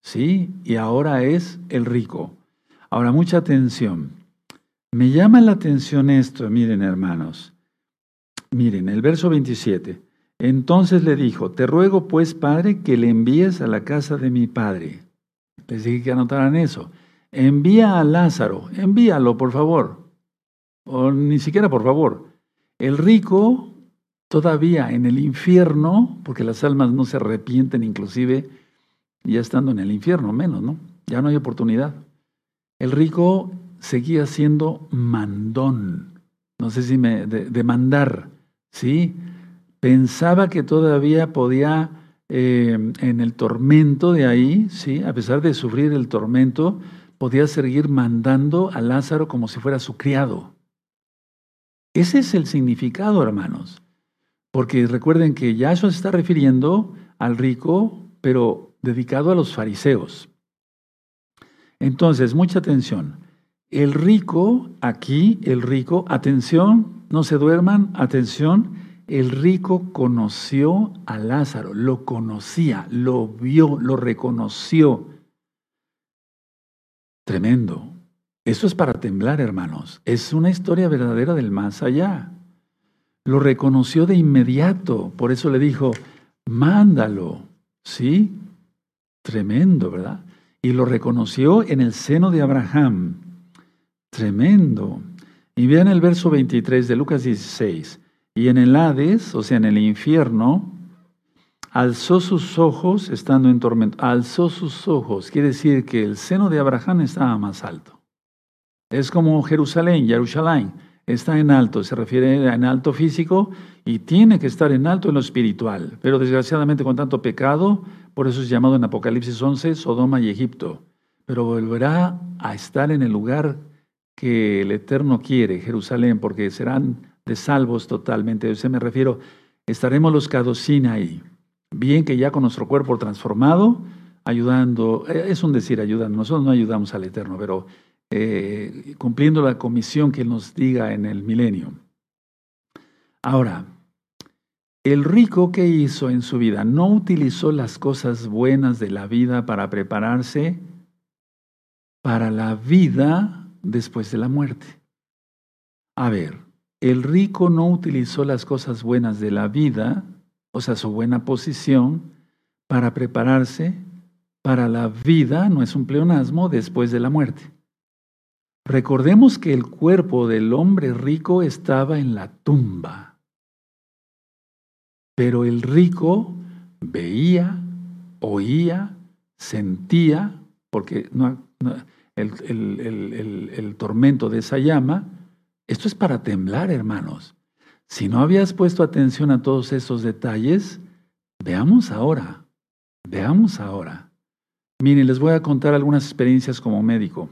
sí, y ahora es el rico. Ahora, mucha atención. Me llama la atención esto, miren hermanos. Miren, el verso 27. Entonces le dijo, te ruego pues, Padre, que le envíes a la casa de mi Padre. Les dije que anotaran eso. Envía a Lázaro, envíalo, por favor. O ni siquiera por favor. El rico todavía en el infierno, porque las almas no se arrepienten inclusive ya estando en el infierno, menos, ¿no? Ya no hay oportunidad. El rico seguía siendo mandón, no sé si me, de, de mandar, ¿sí? pensaba que todavía podía eh, en el tormento de ahí, ¿sí? a pesar de sufrir el tormento, podía seguir mandando a Lázaro como si fuera su criado. Ese es el significado, hermanos. Porque recuerden que Yahshua se está refiriendo al rico, pero dedicado a los fariseos. Entonces, mucha atención. El rico, aquí, el rico, atención, no se duerman, atención, el rico conoció a Lázaro, lo conocía, lo vio, lo reconoció. Tremendo. Eso es para temblar, hermanos. Es una historia verdadera del más allá. Lo reconoció de inmediato, por eso le dijo, mándalo. ¿Sí? Tremendo, ¿verdad? Y lo reconoció en el seno de Abraham. Tremendo. Y vean el verso 23 de Lucas 16. Y en el Hades, o sea, en el infierno, alzó sus ojos estando en tormento. Alzó sus ojos, quiere decir que el seno de Abraham estaba más alto. Es como Jerusalén, Jerusalén, está en alto, se refiere en alto físico y tiene que estar en alto en lo espiritual. Pero desgraciadamente con tanto pecado, por eso es llamado en Apocalipsis 11 Sodoma y Egipto. Pero volverá a estar en el lugar que el Eterno quiere, Jerusalén, porque serán de salvos totalmente. A eso me refiero, estaremos los Cadocina ahí. Bien que ya con nuestro cuerpo transformado, ayudando, eh, es un decir ayudando, nosotros no ayudamos al Eterno, pero eh, cumpliendo la comisión que nos diga en el milenio. Ahora, el rico que hizo en su vida no utilizó las cosas buenas de la vida para prepararse para la vida después de la muerte. A ver, el rico no utilizó las cosas buenas de la vida, o sea, su buena posición, para prepararse para la vida, no es un pleonasmo, después de la muerte. Recordemos que el cuerpo del hombre rico estaba en la tumba, pero el rico veía, oía, sentía, porque el, el tormento de esa llama, esto es para temblar, hermanos. Si no habías puesto atención a todos esos detalles, veamos ahora, veamos ahora. Miren, les voy a contar algunas experiencias como médico.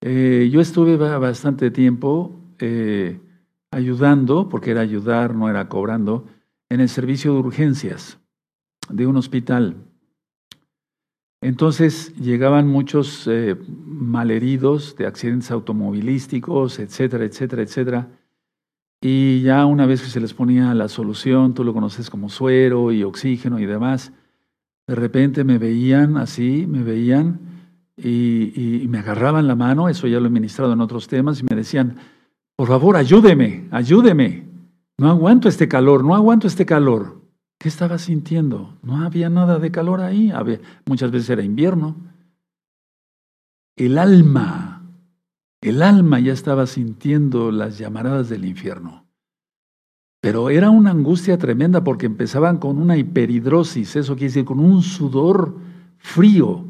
Eh, yo estuve bastante tiempo eh, ayudando, porque era ayudar, no era cobrando, en el servicio de urgencias de un hospital. Entonces llegaban muchos eh, malheridos de accidentes automovilísticos, etcétera, etcétera, etcétera. Y ya una vez que se les ponía la solución, tú lo conoces como suero y oxígeno y demás, de repente me veían así, me veían y, me agarraban la mano, eso ya lo he ministrado en otros temas, y me decían, por favor, ayúdeme, ayúdeme. No aguanto este calor, no aguanto este calor. ¿Qué estaba sintiendo? No había nada de calor ahí, había, muchas veces era invierno. El alma, el alma ya estaba sintiendo las llamaradas del infierno. Pero era una angustia tremenda porque empezaban con una hiperhidrosis, eso quiere decir con un sudor frío,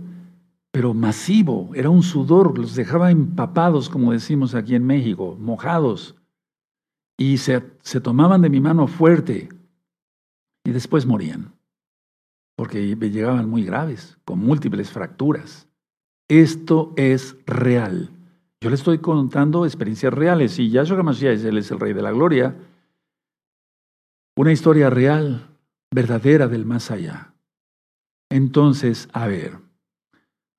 pero masivo, era un sudor, los dejaba empapados, como decimos aquí en México, mojados. Y se, se tomaban de mi mano fuerte y después morían, porque llegaban muy graves, con múltiples fracturas. Esto es real. Yo le estoy contando experiencias reales y Yahshua HaMashiach, Él es el Rey de la Gloria, una historia real, verdadera del más allá. Entonces, a ver,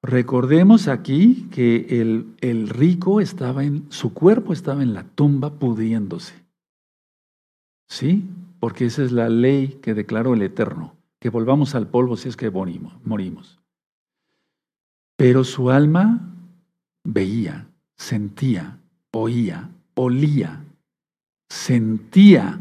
Recordemos aquí que el, el, rico estaba en, su cuerpo estaba en la tumba pudriéndose. ¿Sí? Porque esa es la ley que declaró el Eterno, que volvamos al polvo si es que morimos. Pero su alma veía, sentía, oía, olía, sentía.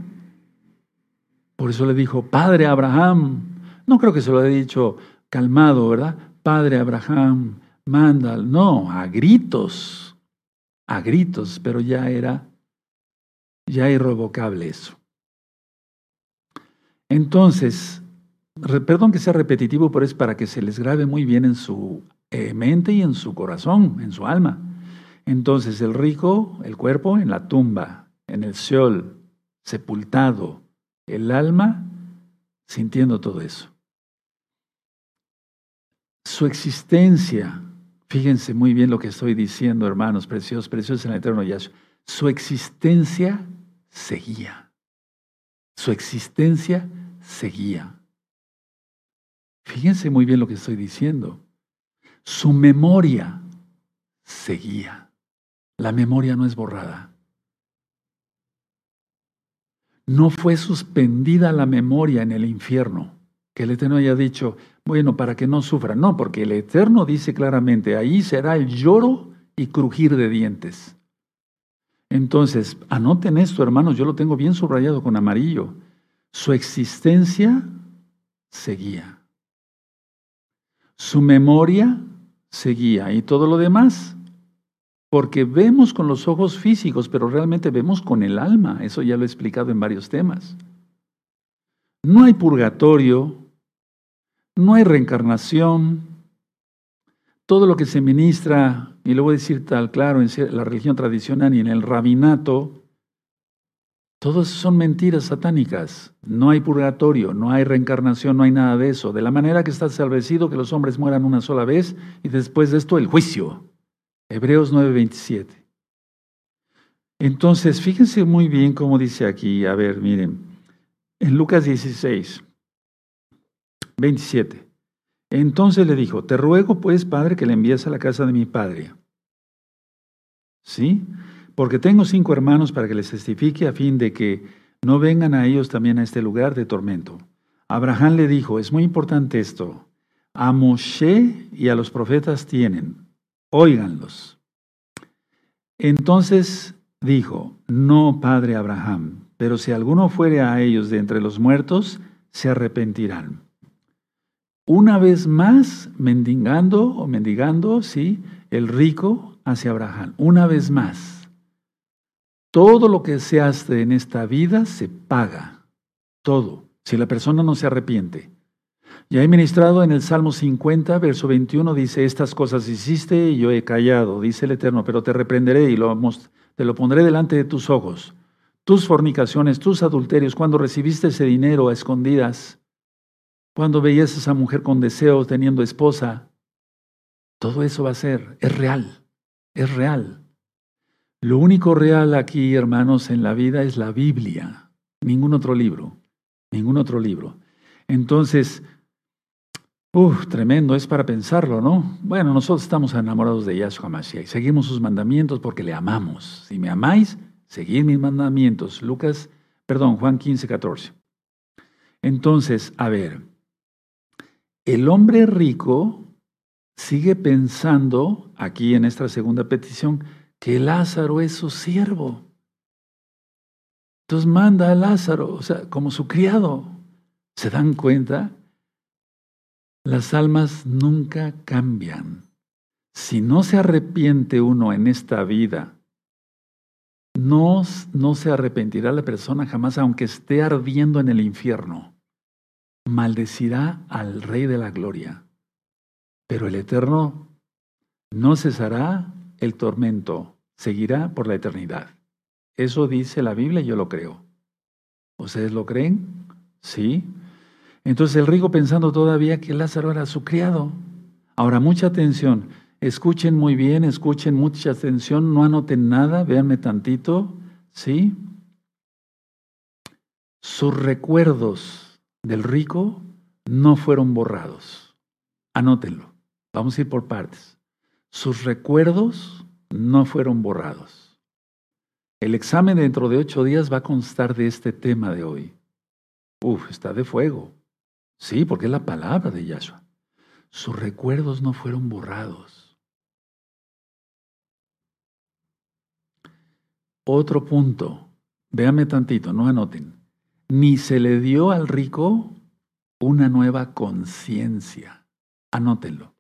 Por eso le dijo, Padre Abraham, no creo que se lo haya dicho calmado, ¿verdad? Padre Abraham, manda, no, a gritos, a gritos, pero ya era, ya irrevocable eso. Entonces, perdón que sea repetitivo, pero es para que se les grabe muy bien en su eh, mente y en su corazón, en su alma. Entonces, el rico, el cuerpo en la tumba, en el Seol, sepultado, el alma sintiendo todo eso su existencia, fíjense muy bien lo que estoy diciendo, hermanos preciosos, preciosos en el eterno Yahshua, su existencia seguía. Su existencia seguía. Fíjense muy bien lo que estoy diciendo. Su memoria seguía. La memoria no es borrada. No fue suspendida la memoria en el infierno. Que el Eterno haya dicho, bueno, para que no sufra. No, porque el Eterno dice claramente, ahí será el lloro y crujir de dientes. Entonces, anoten esto, hermanos, yo lo tengo bien subrayado con amarillo. Su existencia seguía. Su memoria seguía. Y todo lo demás, porque vemos con los ojos físicos, pero realmente vemos con el alma. Eso ya lo he explicado en varios temas. No hay purgatorio, no hay reencarnación, todo lo que se ministra, y lo voy a decir tal claro, en la religión tradicional y en el rabinato, todos son mentiras satánicas. No hay purgatorio, no hay reencarnación, no hay nada de eso. De la manera que está establecido que los hombres mueran una sola vez y después de esto el juicio. Hebreos 9:27. Entonces, fíjense muy bien cómo dice aquí, a ver, miren, en Lucas 16, 27. Entonces le dijo, te ruego pues, Padre, que le envíes a la casa de mi Padre. ¿Sí? Porque tengo cinco hermanos para que les testifique a fin de que no vengan a ellos también a este lugar de tormento. Abraham le dijo, es muy importante esto, a Moshe y a los profetas tienen, óiganlos. Entonces dijo, no, padre Abraham, pero si alguno fuere a ellos de entre los muertos, se arrepentirán. Una vez más, mendigando o mendigando, sí, el rico hacia Abraham. Una vez más. Todo lo que se hace en esta vida se paga. Todo. Si la persona no se arrepiente. Ya he ministrado en el Salmo 50, verso 21, dice, estas cosas hiciste y yo he callado, dice el Eterno, pero te reprenderé y lo, te lo pondré delante de tus ojos. Tus fornicaciones, tus adulterios, cuando recibiste ese dinero a escondidas, cuando veías a esa mujer con deseos teniendo esposa, todo eso va a ser, es real, es real. Lo único real aquí, hermanos, en la vida es la Biblia, ningún otro libro, ningún otro libro. Entonces, Uf, tremendo, es para pensarlo, ¿no? Bueno, nosotros estamos enamorados de Yahshua Mashiach y seguimos sus mandamientos porque le amamos. Si me amáis, seguid mis mandamientos. Lucas, perdón, Juan 15, 14. Entonces, a ver, el hombre rico sigue pensando, aquí en esta segunda petición, que Lázaro es su siervo. Entonces manda a Lázaro, o sea, como su criado. ¿Se dan cuenta? Las almas nunca cambian. Si no se arrepiente uno en esta vida, no, no se arrepentirá la persona jamás, aunque esté ardiendo en el infierno. Maldecirá al Rey de la Gloria. Pero el Eterno no cesará el tormento, seguirá por la eternidad. Eso dice la Biblia y yo lo creo. ¿Ustedes lo creen? Sí. Entonces el rico pensando todavía que Lázaro era su criado. Ahora, mucha atención. Escuchen muy bien, escuchen mucha atención, no anoten nada, véanme tantito, ¿sí? Sus recuerdos del rico no fueron borrados. Anótenlo. Vamos a ir por partes. Sus recuerdos no fueron borrados. El examen dentro de ocho días va a constar de este tema de hoy. Uf, está de fuego. Sí, porque es la palabra de Yahshua. Sus recuerdos no fueron borrados. Otro punto, véame tantito, no anoten. Ni se le dio al rico una nueva conciencia. Anótenlo.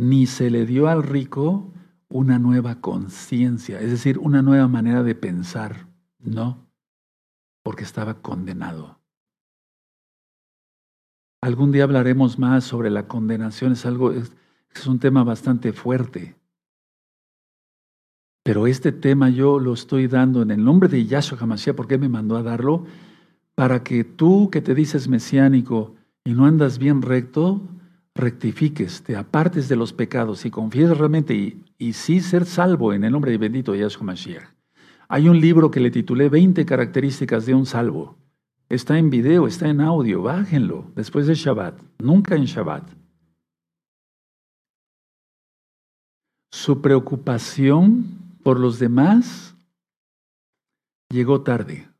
Ni se le dio al rico una nueva conciencia, es decir, una nueva manera de pensar. No, porque estaba condenado. Algún día hablaremos más sobre la condenación, es algo, es, un tema bastante fuerte. Pero este tema yo lo estoy dando en el nombre de Yahshua HaMashiach, porque me mandó a darlo, para que tú que te dices mesiánico y no andas bien recto, rectifiques, te apartes de los pecados y confieses realmente y, y sí ser salvo en el nombre de bendito Yahshua HaMashiach. Hay un libro que le titulé 20 características de un salvo. Está en video, está en audio, bájenlo después de Shabbat, nunca en Shabbat. Su preocupación por los demás llegó tarde.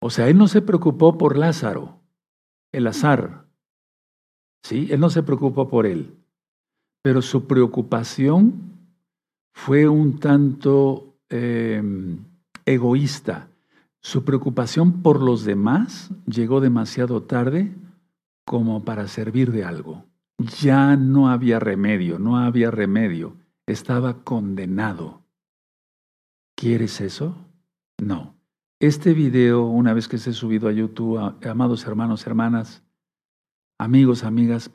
O sea, él no se preocupó por Lázaro, el azar. ¿Sí? Él no se preocupó por él. Pero su preocupación fue un tanto eh, egoísta. Su preocupación por los demás llegó demasiado tarde como para servir de algo. Ya no había remedio, no había remedio. Estaba condenado. ¿Quieres eso? No. Este video, una vez que se ha subido a YouTube, amados hermanos, hermanas, amigos, amigas,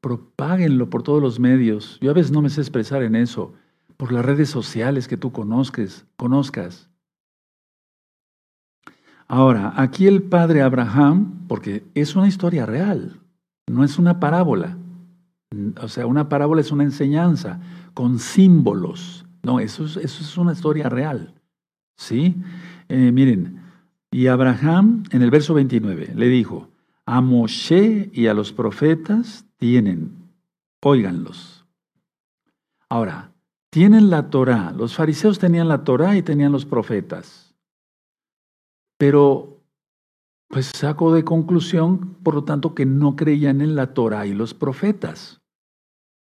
propáguenlo por todos los medios. Yo a veces no me sé expresar en eso, por las redes sociales que tú conozcas, conozcas. Ahora, aquí el padre Abraham, porque es una historia real, no es una parábola. O sea, una parábola es una enseñanza con símbolos. No, eso es, eso es una historia real. ¿Sí? Eh, miren, y Abraham en el verso 29 le dijo, a Moshe y a los profetas tienen, óiganlos. Ahora, tienen la Torah. Los fariseos tenían la Torah y tenían los profetas. Pero, pues saco de conclusión, por lo tanto, que no creían en la Torah y los profetas.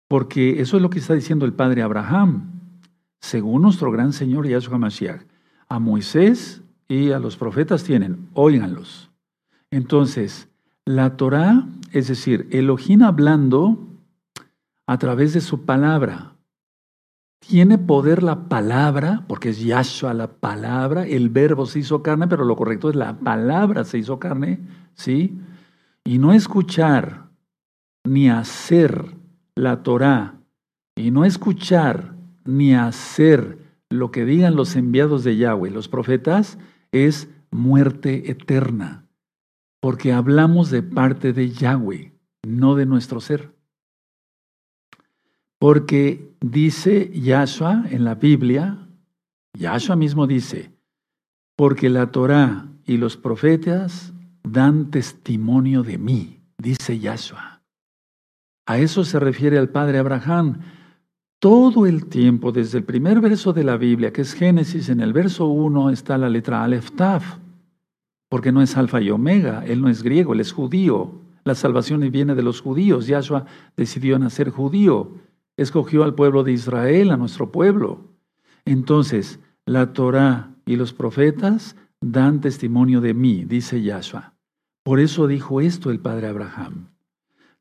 Porque eso es lo que está diciendo el padre Abraham. Según nuestro gran Señor Yahshua Mashiach, a Moisés y a los profetas tienen, óiganlos. Entonces, la Torah, es decir, Elohim hablando a través de su palabra, tiene poder la palabra, porque es Yahshua la palabra, el verbo se hizo carne, pero lo correcto es la palabra se hizo carne, ¿sí? Y no escuchar ni hacer la Torah, y no escuchar ni hacer lo que digan los enviados de Yahweh, los profetas, es muerte eterna, porque hablamos de parte de Yahweh, no de nuestro ser. Porque dice Yahshua en la Biblia, Yahshua mismo dice, porque la Torah y los profetas dan testimonio de mí, dice Yahshua. A eso se refiere al padre Abraham. Todo el tiempo, desde el primer verso de la Biblia, que es Génesis, en el verso 1 está la letra Aleph Taf, porque no es alfa y omega, él no es griego, él es judío. La salvación viene de los judíos. Yahshua decidió nacer judío escogió al pueblo de Israel, a nuestro pueblo. Entonces, la Torah y los profetas dan testimonio de mí, dice Yahshua. Por eso dijo esto el padre Abraham.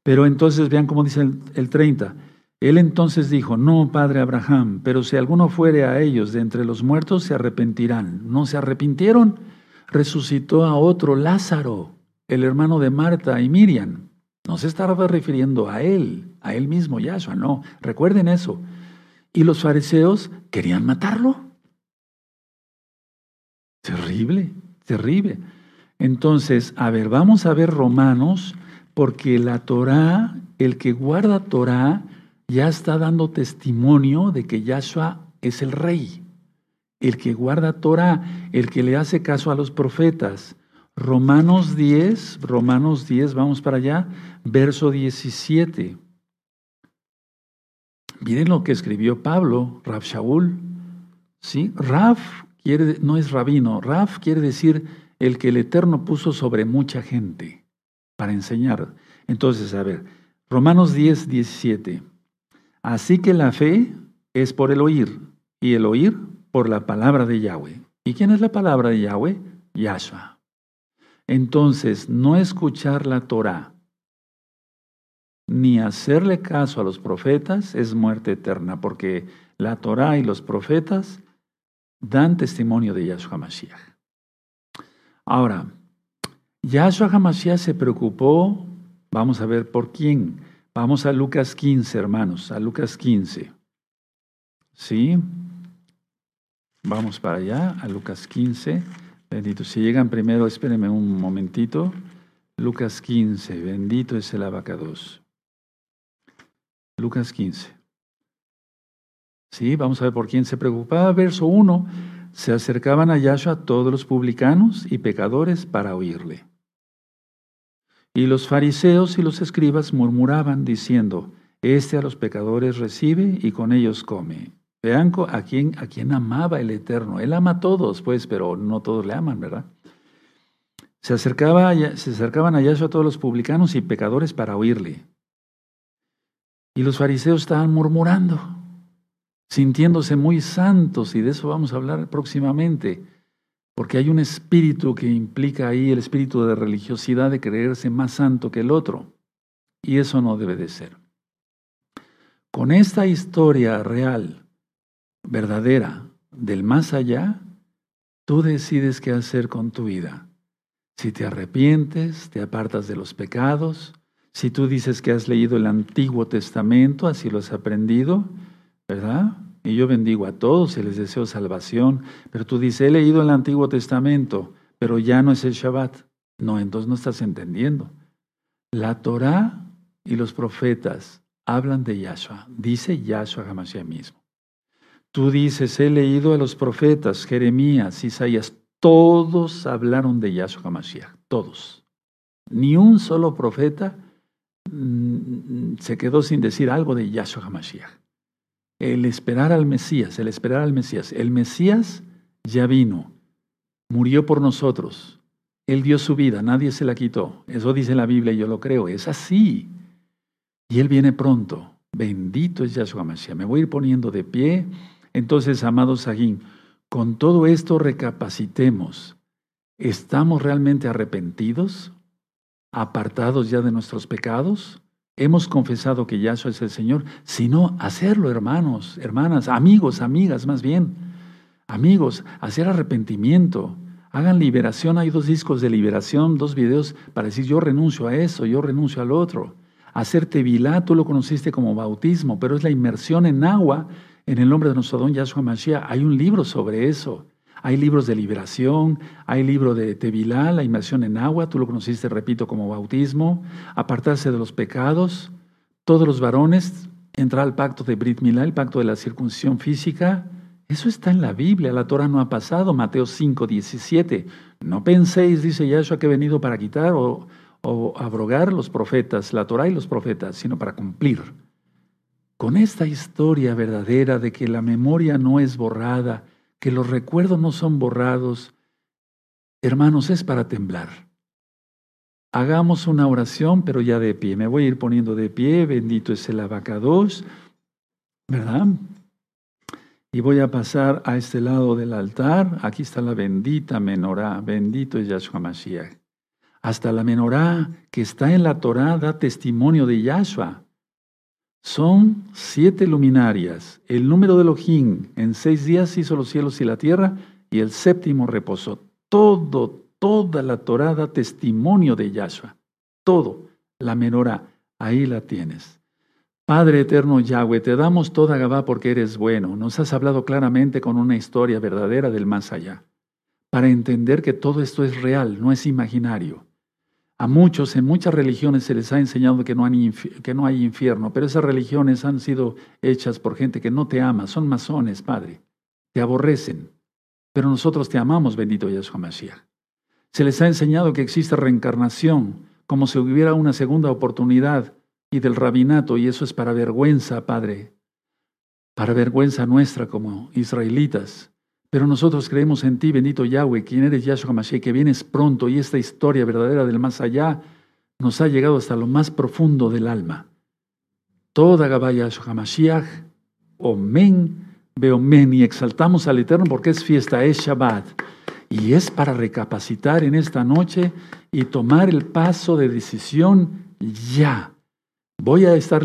Pero entonces vean cómo dice el, 30. Él entonces dijo, no, padre Abraham, pero si alguno fuere a ellos de entre los muertos, se arrepentirán. No se arrepintieron. Resucitó a otro Lázaro, el hermano de Marta y Miriam. No se estaba refiriendo a él, a él mismo, Yahshua, no. Recuerden eso. Y los fariseos querían matarlo. Terrible, terrible. Entonces, a ver, vamos a ver Romanos, porque la Torah, el que guarda Torah, ya está dando testimonio de que Yahshua es el rey. El que guarda Torah, el que le hace caso a los profetas, Romanos 10, Romanos 10, vamos para allá, verso 17. Miren lo que escribió Pablo, Raf Shaul. ¿sí? Quiere, no es rabino, Raf quiere decir el que el Eterno puso sobre mucha gente para enseñar. Entonces, a ver, Romanos 10, 17. Así que la fe es por el oír, y el oír por la palabra de Yahweh. ¿Y quién es la palabra de Yahweh? Yahshua. Entonces, no escuchar la Torah ni hacerle caso a los profetas es muerte eterna, porque la Torah y los profetas dan testimonio de Yahshua Mashiach. Ahora, Yahshua HaMashiach se preocupó, vamos a ver por quién. Vamos a Lucas 15, hermanos, a Lucas 15. ¿Sí? Vamos para allá, a Lucas 15. Bendito. Si llegan primero, espérenme un momentito. Lucas 15. Bendito es el abacados. Lucas 15. Sí, vamos a ver por quién se preocupaba. Verso 1. Se acercaban a Yahshua todos los publicanos y pecadores para oírle. Y los fariseos y los escribas murmuraban diciendo, Este a los pecadores recibe y con ellos come. Vean a quién, a quién amaba el Eterno. Él ama a todos, pues, pero no todos le aman, ¿verdad? Se, acercaba, se acercaban a Yahshua todos los publicanos y pecadores para oírle. Y los fariseos estaban murmurando, sintiéndose muy santos, y de eso vamos a hablar próximamente, porque hay un espíritu que implica ahí el espíritu de religiosidad de creerse más santo que el otro, y eso no debe de ser. Con esta historia real, verdadera del más allá, tú decides qué hacer con tu vida. Si te arrepientes, te apartas de los pecados, Si tú dices que has leído el Antiguo Testamento, así lo has aprendido, ¿verdad? Y yo bendigo a todos y les deseo salvación, pero tú dices, he leído el Antiguo Testamento, pero ya no es el Shabbat. No, entonces no estás entendiendo. La Torah y los profetas hablan de Yahshua, dice Yahshua Hamashiach mismo. Tú dices, he leído a los profetas, Jeremías, Isaías, todos hablaron de Yahshua Hamashiach, todos. Ni un solo profeta mm, se quedó sin decir algo de Yahshua HaMashiach. El esperar al Mesías, el esperar al Mesías. El Mesías ya vino, murió por nosotros. Él dio su vida, nadie se la quitó. Eso dice la Biblia y yo lo creo. Es así. Y Él viene pronto. Bendito es Yahshua HaMashiach. Me voy a ir poniendo de pie. Entonces, amados Sagín, con todo esto recapacitemos. ¿Estamos realmente arrepentidos? apartados ya de nuestros pecados? ¿Hemos confesado que Yahshua es el Señor? Sino hacerlo, hermanos, hermanas, amigos, amigas más bien. Amigos, hacer arrepentimiento. Hagan liberación. Hay dos discos de liberación, dos videos para decir yo renuncio a eso, yo renuncio al otro. Hacer tevilá, tú lo conociste como bautismo, pero es la inmersión en agua en el nombre de nuestro don Yahshua Mashiach. Hay un libro sobre eso. Hay libros de liberación, hay libro de Tevilá, la inmersión en agua, tú lo conociste, repito, como bautismo, apartarse de los pecados. Todos los varones entrar al pacto de Brit Milá, el pacto de la circuncisión física. Eso está en la Biblia, la Torah no ha pasado, Mateo 5, 17. No penséis, dice Yahshua, que he venido para quitar o, o abrogar los profetas, la Torah y los profetas, sino para cumplir. Con esta historia verdadera de que la memoria no es borrada, que los recuerdos no son borrados, hermanos, es para temblar. Hagamos una oración, pero ya de pie. Me voy a ir poniendo de pie, bendito es el abacados, ¿verdad? Y voy a pasar a este lado del altar. Aquí está la bendita menorá, bendito es Yahshua Mashiach. Hasta la menorá que está en la Torá da testimonio de Yahshua. Son siete luminarias. El número de Elohim. En seis días hizo los cielos y la tierra y el séptimo reposó. Todo, toda la Torah da testimonio de Yahshua. Todo. La menorá. Ahí la tienes. Padre eterno Yahweh, te damos toda Gabá porque eres bueno. Nos has hablado claramente con una historia verdadera del más allá. Para entender que todo esto es real, no es imaginario. A muchos, en muchas religiones se les ha enseñado que no, hay, que no hay infierno, pero esas religiones han sido hechas por gente que no te ama, son masones, Padre, te aborrecen, pero nosotros te amamos, bendito Yahshua Mashiach. Se les ha enseñado que existe reencarnación, como si hubiera una segunda oportunidad, y del rabinato, y eso es para vergüenza, Padre, para vergüenza nuestra como israelitas. Pero nosotros creemos en ti, bendito Yahweh, quien eres Yahshua Mashiach, que vienes pronto y esta historia verdadera del más allá nos ha llegado hasta lo más profundo del alma. Toda Gabá Yahshua Mashiach, Omen, Beomen, y exaltamos al Eterno porque es fiesta, es Shabbat. Y es para recapacitar en esta noche y tomar el paso de decisión ya. Voy a estar